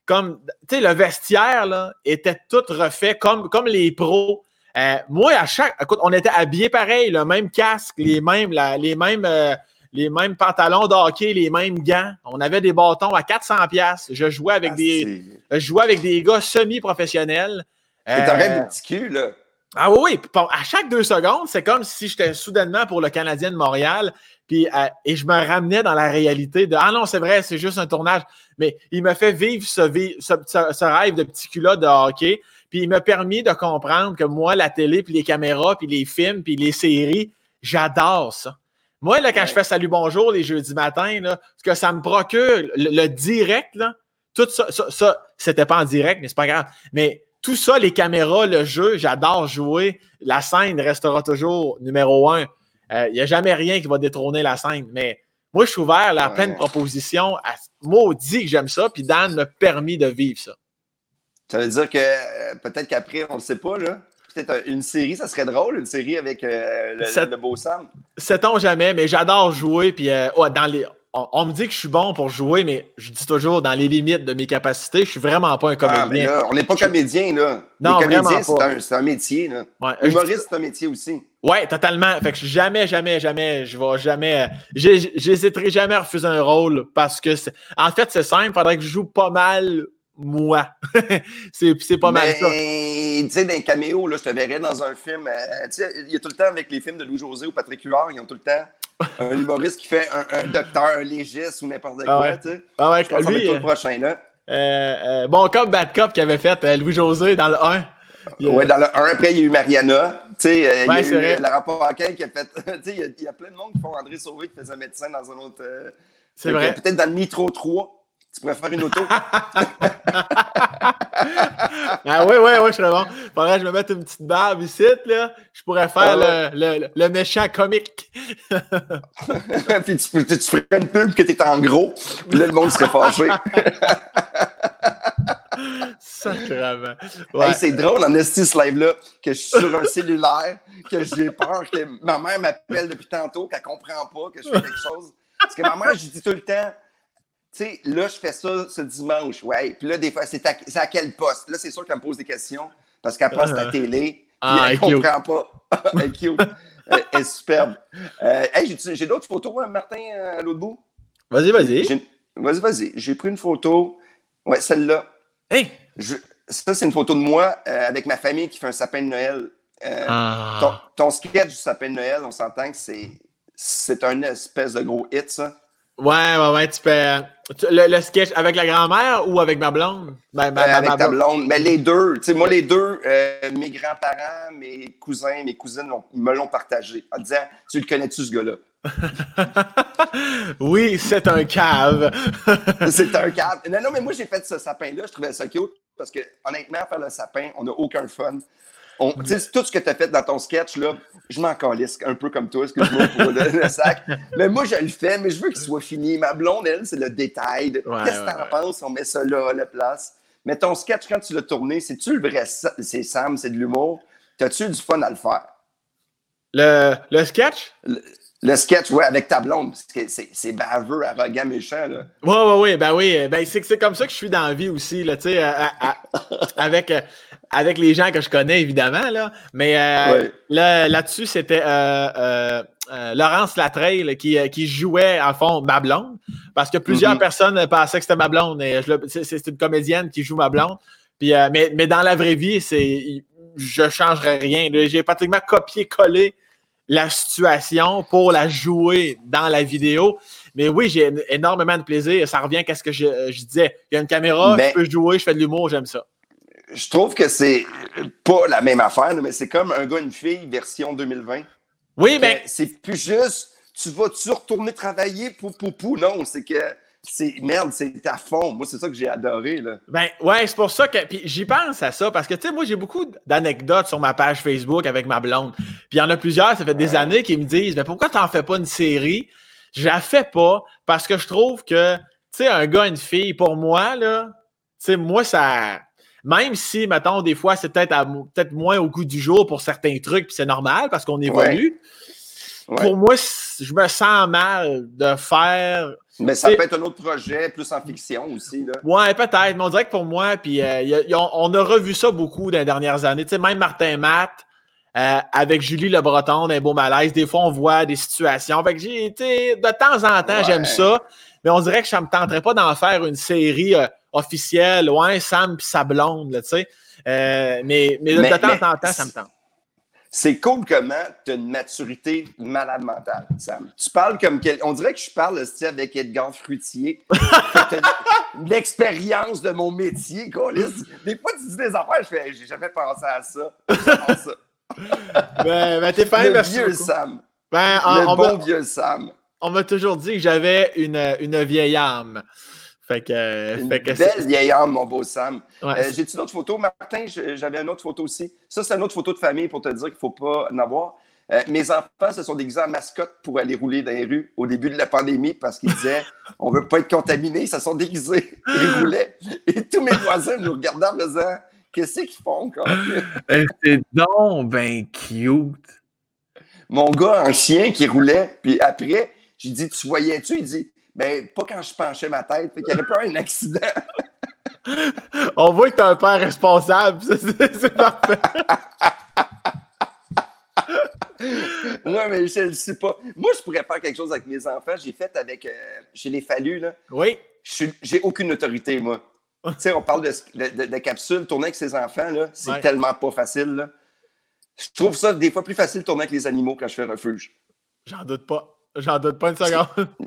B: Comme, tu sais, le vestiaire, là, était tout refait comme, comme les pros. Euh, moi, à chaque. Écoute, on était habillés pareil, le même casque, les mêmes, les mêmes. Euh, les mêmes pantalons de hockey, les mêmes gants. On avait des bâtons à 400 pièces. Je jouais avec ah, des je jouais avec des gars semi-professionnels.
A: Euh, T'aurais des petits culs, là.
B: Ah oui, oui. À chaque deux secondes, c'est comme si j'étais soudainement pour le Canadien de Montréal. Puis, euh, et je me ramenais dans la réalité de Ah non, c'est vrai, c'est juste un tournage. Mais il m'a fait vivre ce, ce, rêve de petit culot de hockey. Puis il m'a permis de comprendre que moi, la télé, puis les caméras, puis les films, puis les séries, j'adore ça. Moi, là, quand je fais Salut Bonjour les jeudis matins, là, ce que ça me procure, le, direct, là, tout ça, ça, ça c'était pas en direct, mais c'est pas grave. Mais tout ça, les caméras, le jeu, j'adore jouer. La scène restera toujours numéro un. Il euh, n'y a jamais rien qui va détrôner la scène. Mais moi, je suis ouvert à plein de propositions. À, maudit que j'aime ça. Puis Dan m'a permis de vivre ça.
A: Ça veut dire que euh, peut-être qu'après, on ne sait pas, là. Peut-être une série, ça serait drôle, une série avec euh, le, beau Sam.
B: Sait-on jamais, mais j'adore jouer. Puis dans les, on, me dit que je suis bon pour jouer, mais je dis toujours dans les limites de mes capacités, je suis vraiment pas un ah, comédien.
A: on n'est pas comédien, là. Non, comédien, c'est un, métier, là. Humoriste, c'est un métier aussi.
B: Oui, totalement. Fait que jamais, jamais, jamais, je vais jamais. J'hésiterai jamais à refuser un rôle parce que, en fait, c'est simple, il faudrait que je joue pas mal moi. (laughs) c'est pas mal ça.
A: Tu sais, dans les caméos, là, je te verrais dans un film. Euh, tu sais, il y a tout le temps avec les films de Louis-José ou Patrick Huard, ils ont tout le temps (laughs) un humoriste qui fait un, docteur, un légiste ou n'importe ah quoi, tu sais.
B: Ah ouais, je
A: lui, le euh, prochain, là.
B: Euh, euh, bon cop, bad cop qui avait fait Louis-José dans le 1.
A: Oui, dans le 1, après, il y a eu Mariana. Tu sais, il y a eu Lara Paquin qui a fait. (laughs) Tu sais, il y, a plein de monde qui font André Sauvé qui faisait médecin dans un autre.
B: c'est vrai.
A: Peut-être dans le Nitro 3. Tu pourrais faire une auto? (laughs)
B: ah oui, oui, oui, je serais bon. Faudrait que je me mette une petite barbe ici, là. Je pourrais faire ah le, le, méchant comique. (laughs)
A: puis tu, tu, ferais une pub que t'es en gros, puis là, le monde serait fâché. (laughs)
B: Sacrément.
A: Ouais. c'est drôle en esti ce live-là, que je suis sur un cellulaire, que j'ai peur, que ma mère m'appelle depuis tantôt, qu'elle comprend pas que je fais quelque chose. Parce que ma mère, je dis tout le temps, tu sais, là, je fais ça ce dimanche, ouais. Puis là, des fois, c'est à, quel poste? Là, c'est sûr qu'elle me pose des questions parce qu'elle passe la télé. Ah, elle ne comprend pas. elle est cute. elle est superbe. Euh, hey, j'ai d'autres photos, hein, Martin, à l'autre bout?
B: Vas-y, vas-y.
A: Vas-y, vas-y. J'ai pris une photo. Ouais, celle-là.
B: Hey!
A: ça, c'est une photo de moi euh, avec ma famille qui fait un sapin de Noël. Euh, ah. ton, sketch du sapin de Noël, on s'entend que c'est un espèce de gros hit, ça.
B: Ouais, ouais, ouais, tu peux. Le, sketch avec la grand-mère ou avec ma blonde?
A: Ben, euh, avec ta blonde. Mais les deux. Tu sais, moi, les deux, euh, mes grands-parents, mes cousins, mes cousines me l'ont partagé en disant Tu le connais-tu, ce gars-là?
B: oui, c'est un cave. (laughs)
A: c'est un cave. Non, non, mais moi, j'ai fait ce sapin-là. Je trouvais ça cute parce que, honnêtement, faire le sapin, on n'a aucun fun. On, tout ce que tu as fait dans ton sketch, là, je m'en calisse un peu comme toi, excuse-moi pour le, sac. Mais moi, je le fais, mais je veux qu'il soit fini. Ma blonde, elle, c'est le détail. Qu'est-ce que tu en penses? On met ça là, à la place. Mais ton sketch, quand tu l'as tourné, c'est-tu le vrai c'est Sam, c'est de l'humour? T'as-tu du fun à le faire?
B: Le, le sketch?
A: Le, sketch, ouais, avec ta blonde. C'est baveux, arrogant, méchant. Là.
B: Ouais, ouais, ouais, ben oui. Ben, c'est comme ça que je suis dans la vie aussi, là, tu sais, (laughs) avec, avec les gens que je connais, évidemment, là. Mais euh, là-dessus, c'était euh, euh, Laurence Latreille qui, qui jouait, en fond, ma blonde. Parce que plusieurs mm-hmm. personnes pensaient que c'était ma blonde. C'est une comédienne qui joue ma blonde. Puis, mais, mais dans la vraie vie, c'est je changerais rien. J'ai pratiquement copié-collé la situation pour la jouer dans la vidéo. Mais oui, j'ai énormément de plaisir. Ça revient à ce que je, disais. Il y a une caméra, je peux jouer, je fais de l'humour, j'aime ça
A: je trouve que c'est pas la même affaire, mais c'est comme un gars, une fille, version 2020.
B: Oui, mais.
A: C'est plus juste, tu vas-tu retourner travailler pour pour Non, c'est que c'est merde, c'est à fond. Moi, c'est ça que j'ai adoré. Là.
B: Ben ouais, c'est pour ça que. Puis j'y pense à ça, parce que tu sais, moi, j'ai beaucoup d'anecdotes sur ma page Facebook avec ma blonde. Puis il y en a plusieurs, ça fait des années qui me disent Mais pourquoi t'en fais pas une série? Je la fais pas parce que je trouve que, tu sais, un gars, une fille, pour moi, là, tu sais, moi, ça. Même si, mettons, des fois, c'est peut-être peut moins au goût du jour pour certains trucs, puis c'est normal parce qu'on évolue. Pour moi, je me sens mal de faire.
A: Mais ça peut être un autre projet, plus en fiction aussi. Là.
B: Ouais, peut-être. Mais on dirait que pour moi, puis euh, on, a revu ça beaucoup dans les dernières années. Tu sais, même Martin Matt, euh, avec Julie Le Breton d'un beau malaise, des fois on voit des situations. Fait que j'ai été de temps en temps, j'aime ça. Mais on dirait que ça ne me tenterait pas d'en faire une série euh, officielle. Ouais, Sam puis sa blonde, tu sais. mais, mais, de temps en temps, ça me tente.
A: C'est cool comment tu as une maturité malade mentale, Sam. Tu parles comme. On dirait que je parle avec Edgar Fruitier. (laughs) L'expérience de mon métier, Des fois, tu dis des affaires, je fais, j'ai jamais pensé à ça. (laughs)
B: ben, ben t'es pas
A: Le vieux Sam.
B: Ben,
A: le bon vieux Sam.
B: On m'a toujours dit que j'avais une, une vieille âme. Fait que,
A: Une belle vieille âme, mon beau Sam. Euh, j'ai-tu d'autres photos? Martin, j'avais une autre photo aussi. Ça, c'est une autre photo de famille pour te dire qu'il ne faut pas en avoir. Euh, mes enfants se sont déguisés en mascotte pour aller rouler dans les rues au début de la pandémie parce qu'ils disaient (laughs) on ne veut pas être contaminés. Ils se sont déguisés. (laughs) Ils roulaient. Et tous mes voisins nous regardaient en disant Qu'est-ce qu'ils font quand (laughs)
B: euh, C'est donc ben cute.
A: Mon gars, un chien qui roulait, puis après, j'ai dit Tu voyais-tu? Il dit ben, pas quand je penchais ma tête. Fait qu'il n'y avait pas un accident. (laughs)
B: On voit que tu es un père responsable. C'est parfait. (laughs)
A: non, mais je ne sais pas. Moi, je pourrais faire quelque chose avec mes enfants. J'ai fait avec. Euh, chez les Fallus, là.
B: Oui.
A: J'ai aucune autorité, moi. tu sais, on parle de, de, de, capsule. Tourner avec ses enfants, là, c'est tellement pas facile, là. Je trouve ça des fois plus facile de tourner avec les animaux quand je fais refuge.
B: J'en doute pas. J'en doute pas une seconde. (laughs)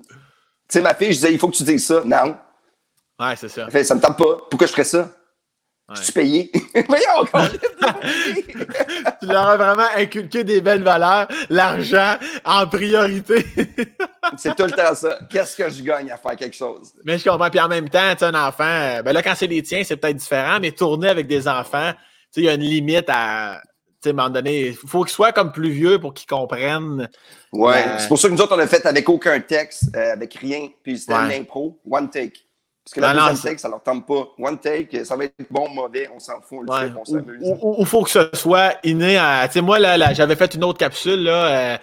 A: Tu sais, ma fille, je disais, il faut que tu dises ça. Non.
B: Ouais, c'est ça.
A: Fait, ça me tente pas. Pourquoi je ferais ça? Je suis payé. (laughs) Voyons, (laughs)
B: Tu leur as vraiment inculqué des belles valeurs, l'argent en priorité. (laughs)
A: c'est tout le temps ça. Qu'est-ce que je gagne à faire quelque chose?
B: Mais je comprends. Puis en même temps, tu un enfant, euh, ben là, quand c'est les tiens, c'est peut-être différent, mais tourner avec des enfants, tu sais, il y a une limite à à un moment donné, il faut qu'ils soient comme plus vieux pour qu'ils comprennent.
A: Ouais, c'est pour ça que nous autres, on a fait avec aucun texte, euh, avec rien, puis c'était ouais. l'impro, one take. Parce que la deuxième take, ça leur tente pas. One take, ça va être bon, mauvais, on s'en fout, on le fait, on s'amuse.
B: Ou il faut que ce soit inné à. Tu sais, moi, là, j'avais fait une autre capsule, là. Euh,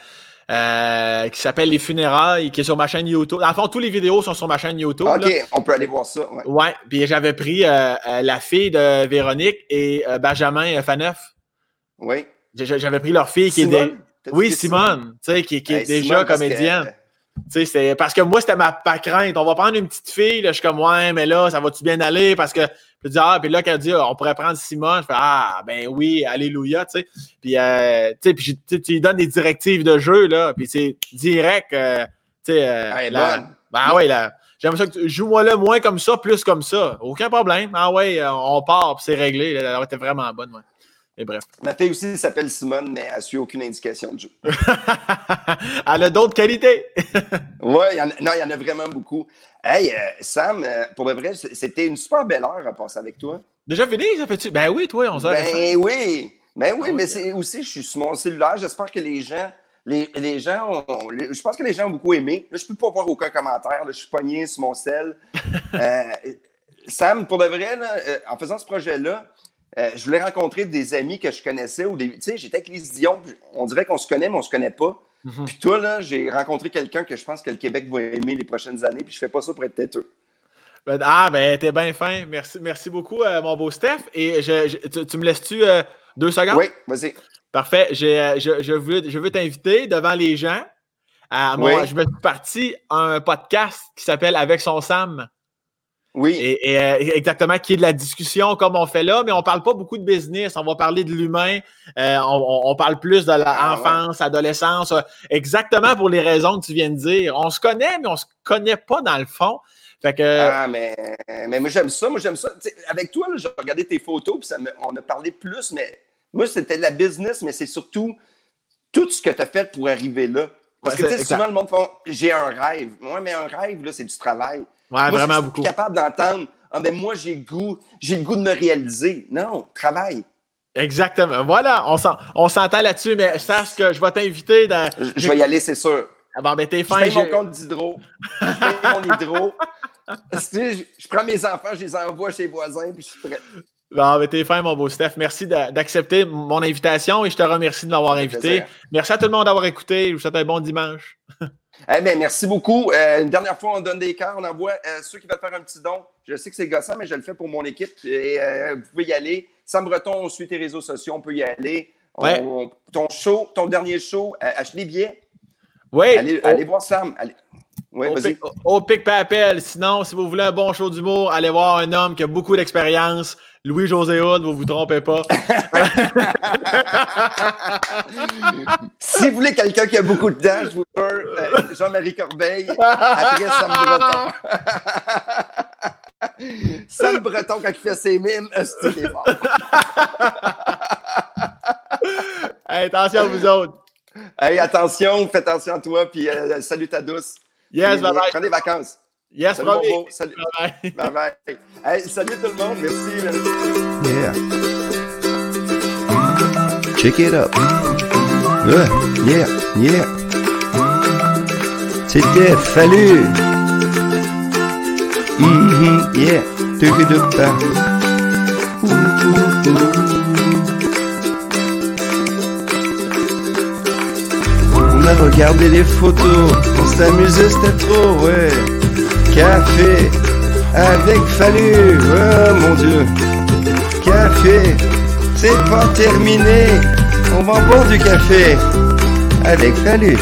B: euh, qui s'appelle Les Funérailles, qui est sur ma chaîne YouTube. En fait, tous les vidéos sont sur ma chaîne YouTube.
A: OK, on peut aller voir ça. Ouais,
B: ouais puis j'avais pris la fille de Véronique et Benjamin Faneuf.
A: Oui.
B: J'avais pris leur fille qui est. Oui, Simone, tu sais, qui, est déjà comédienne. Tu sais, c'est parce que moi, c'était ma pas crainte. On va prendre une petite fille, là, je suis comme, ouais, mais là, ça va-tu bien aller? Parce que, je dis, ah, puis là, qu'elle dit, on pourrait prendre Simone, je fais, ah, ben oui, alléluia, tu sais. Puis, euh, tu sais, puis tu lui donnes des directives de jeu, là, puis c'est direct, euh, tu sais. Euh, ben oui, là. J'aimerais ça que tu joues-moi là moins comme ça, plus comme ça. Aucun problème. Ah ouais, on part, puis c'est réglé. Elle était vraiment bonne, ouais. Mais bref.
A: Ma fille aussi s'appelle Simone, mais elle suit aucune indication de jeu. (laughs)
B: elle a d'autres qualités. (laughs)
A: oui, non, il y en a vraiment beaucoup. Hey, euh, Sam, euh, pour le vrai, c'était une super belle heure à passer avec toi.
B: Déjà fini, ça fait-tu? Ben oui, toi, on s'est.
A: Ben oui, ben oui, mais c'est aussi, je suis sur mon cellulaire. J'espère que les gens. Les, les gens ont, je pense que les gens ont beaucoup aimé. Là, je ne peux pas voir aucun commentaire. je suis pogné sur mon sel. (laughs) Euh, Sam, pour de vrai, là, en faisant ce projet-là, euh, je voulais rencontrer des amis que je connaissais. Ou des, tu sais, j'étais avec Lise Dion. On dirait qu'on se connaît, mais on se connaît pas. Mhm. Puis toi, là, j'ai rencontré quelqu'un que je pense que le Québec va aimer les prochaines années. Puis je fais pas ça pour être têteux.
B: Ben, ah, ben, t'es bien fin. Merci, merci beaucoup, euh, mon beau Steph. Et je, tu, me laisses-tu euh, deux secondes?
A: Oui, vas-y.
B: Parfait. je, je, veux, je veux t'inviter devant les gens. moi, je me suis parti un podcast qui s'appelle Avec son Sam.
A: Oui.
B: Et, euh, exactement, qui est de la discussion comme on fait là, mais on parle pas beaucoup de business. On va parler de l'humain. Euh, on, parle plus de l'enfance, ah, adolescence. Euh, exactement pour les raisons que tu viens de dire. On se connaît, mais on se connaît pas dans le fond. Fait que...
A: Ah, mais, mais moi, j'aime ça. Moi, j'aime ça. avec toi, j'ai regardé tes photos, puis ça on a parlé plus, mais moi, c'était de la business, mais c'est surtout tout ce que tu as fait pour arriver là. Parce que, souvent, le monde fait j'ai un rêve. Moi, mais un rêve, là, c'est du travail.
B: Ouais,
A: Moi,
B: vraiment
A: je suis
B: beaucoup.
A: capable d'entendre, ah ben moi, j'ai le goût, j'ai le goût de me réaliser. Non, travaille.
B: Exactement. Voilà, on s'en- on s'entend là-dessus, mais sache que je vais t'inviter dans.
A: Je, je vais y aller, c'est sûr.
B: Ah Bon, ben, t'es
A: Je
B: fin.
A: paye mon compte d'hydro. Je paye mon hydro. (laughs) Je, je prends mes enfants, je les envoie chez les voisins, puis je suis prêt.
B: Bon, ben, t'es fin, mon beau Steph. Merci d'a- d'accepter mon invitation et je te remercie de m'avoir invité.
A: plaisir.
B: Merci à tout le monde d'avoir écouté. Je vous souhaite un bon dimanche. (laughs)
A: Eh bien, merci beaucoup. Euh, une dernière fois, on donne des cœurs, on envoie euh, ceux qui veulent faire un petit don. Je sais que c'est gossant, mais je le fais pour mon équipe. Et euh, vous pouvez y aller. Sam Breton, on suit tes réseaux sociaux, on peut y aller. On-
B: Ouais.
A: on- ton show, ton dernier show, achetez des billets.
B: Oui,
A: Allez, voir Sam. Allez.
B: Au- au pic papel. Sinon, si vous voulez un bon show d'humour, allez voir un homme qui a beaucoup d'expérience. Louis-José Hood, vous vous trompez pas. (laughs)
A: si vous voulez quelqu'un qui a beaucoup de dents, je vous jure, euh, Jean-Marie Corbeil, après Sam Breton. (laughs) Sam Breton, quand il fait ses mimes, c'est qu'il est. (laughs)
B: Hey, attention à vous autres.
A: Hey, attention, fais attention à toi, puis euh, salut ta douce.
B: Yes, bye
A: des vacances.
B: Yes,
A: Salut, beau. Salut.
B: Bye bye.
A: Bye bye. Hey, salut tout le monde. Merci. merci.
D: Yeah. Check it up. Ouais, yeah, yeah. C'était fallu. Yeah. Ouh, ouh, ouh. On a regardé les photos, on s'amusait, c'était trop, ouais. Café avec Fallu, oh mon dieu. Café, c'est pas terminé. On va boire du café avec Fallu.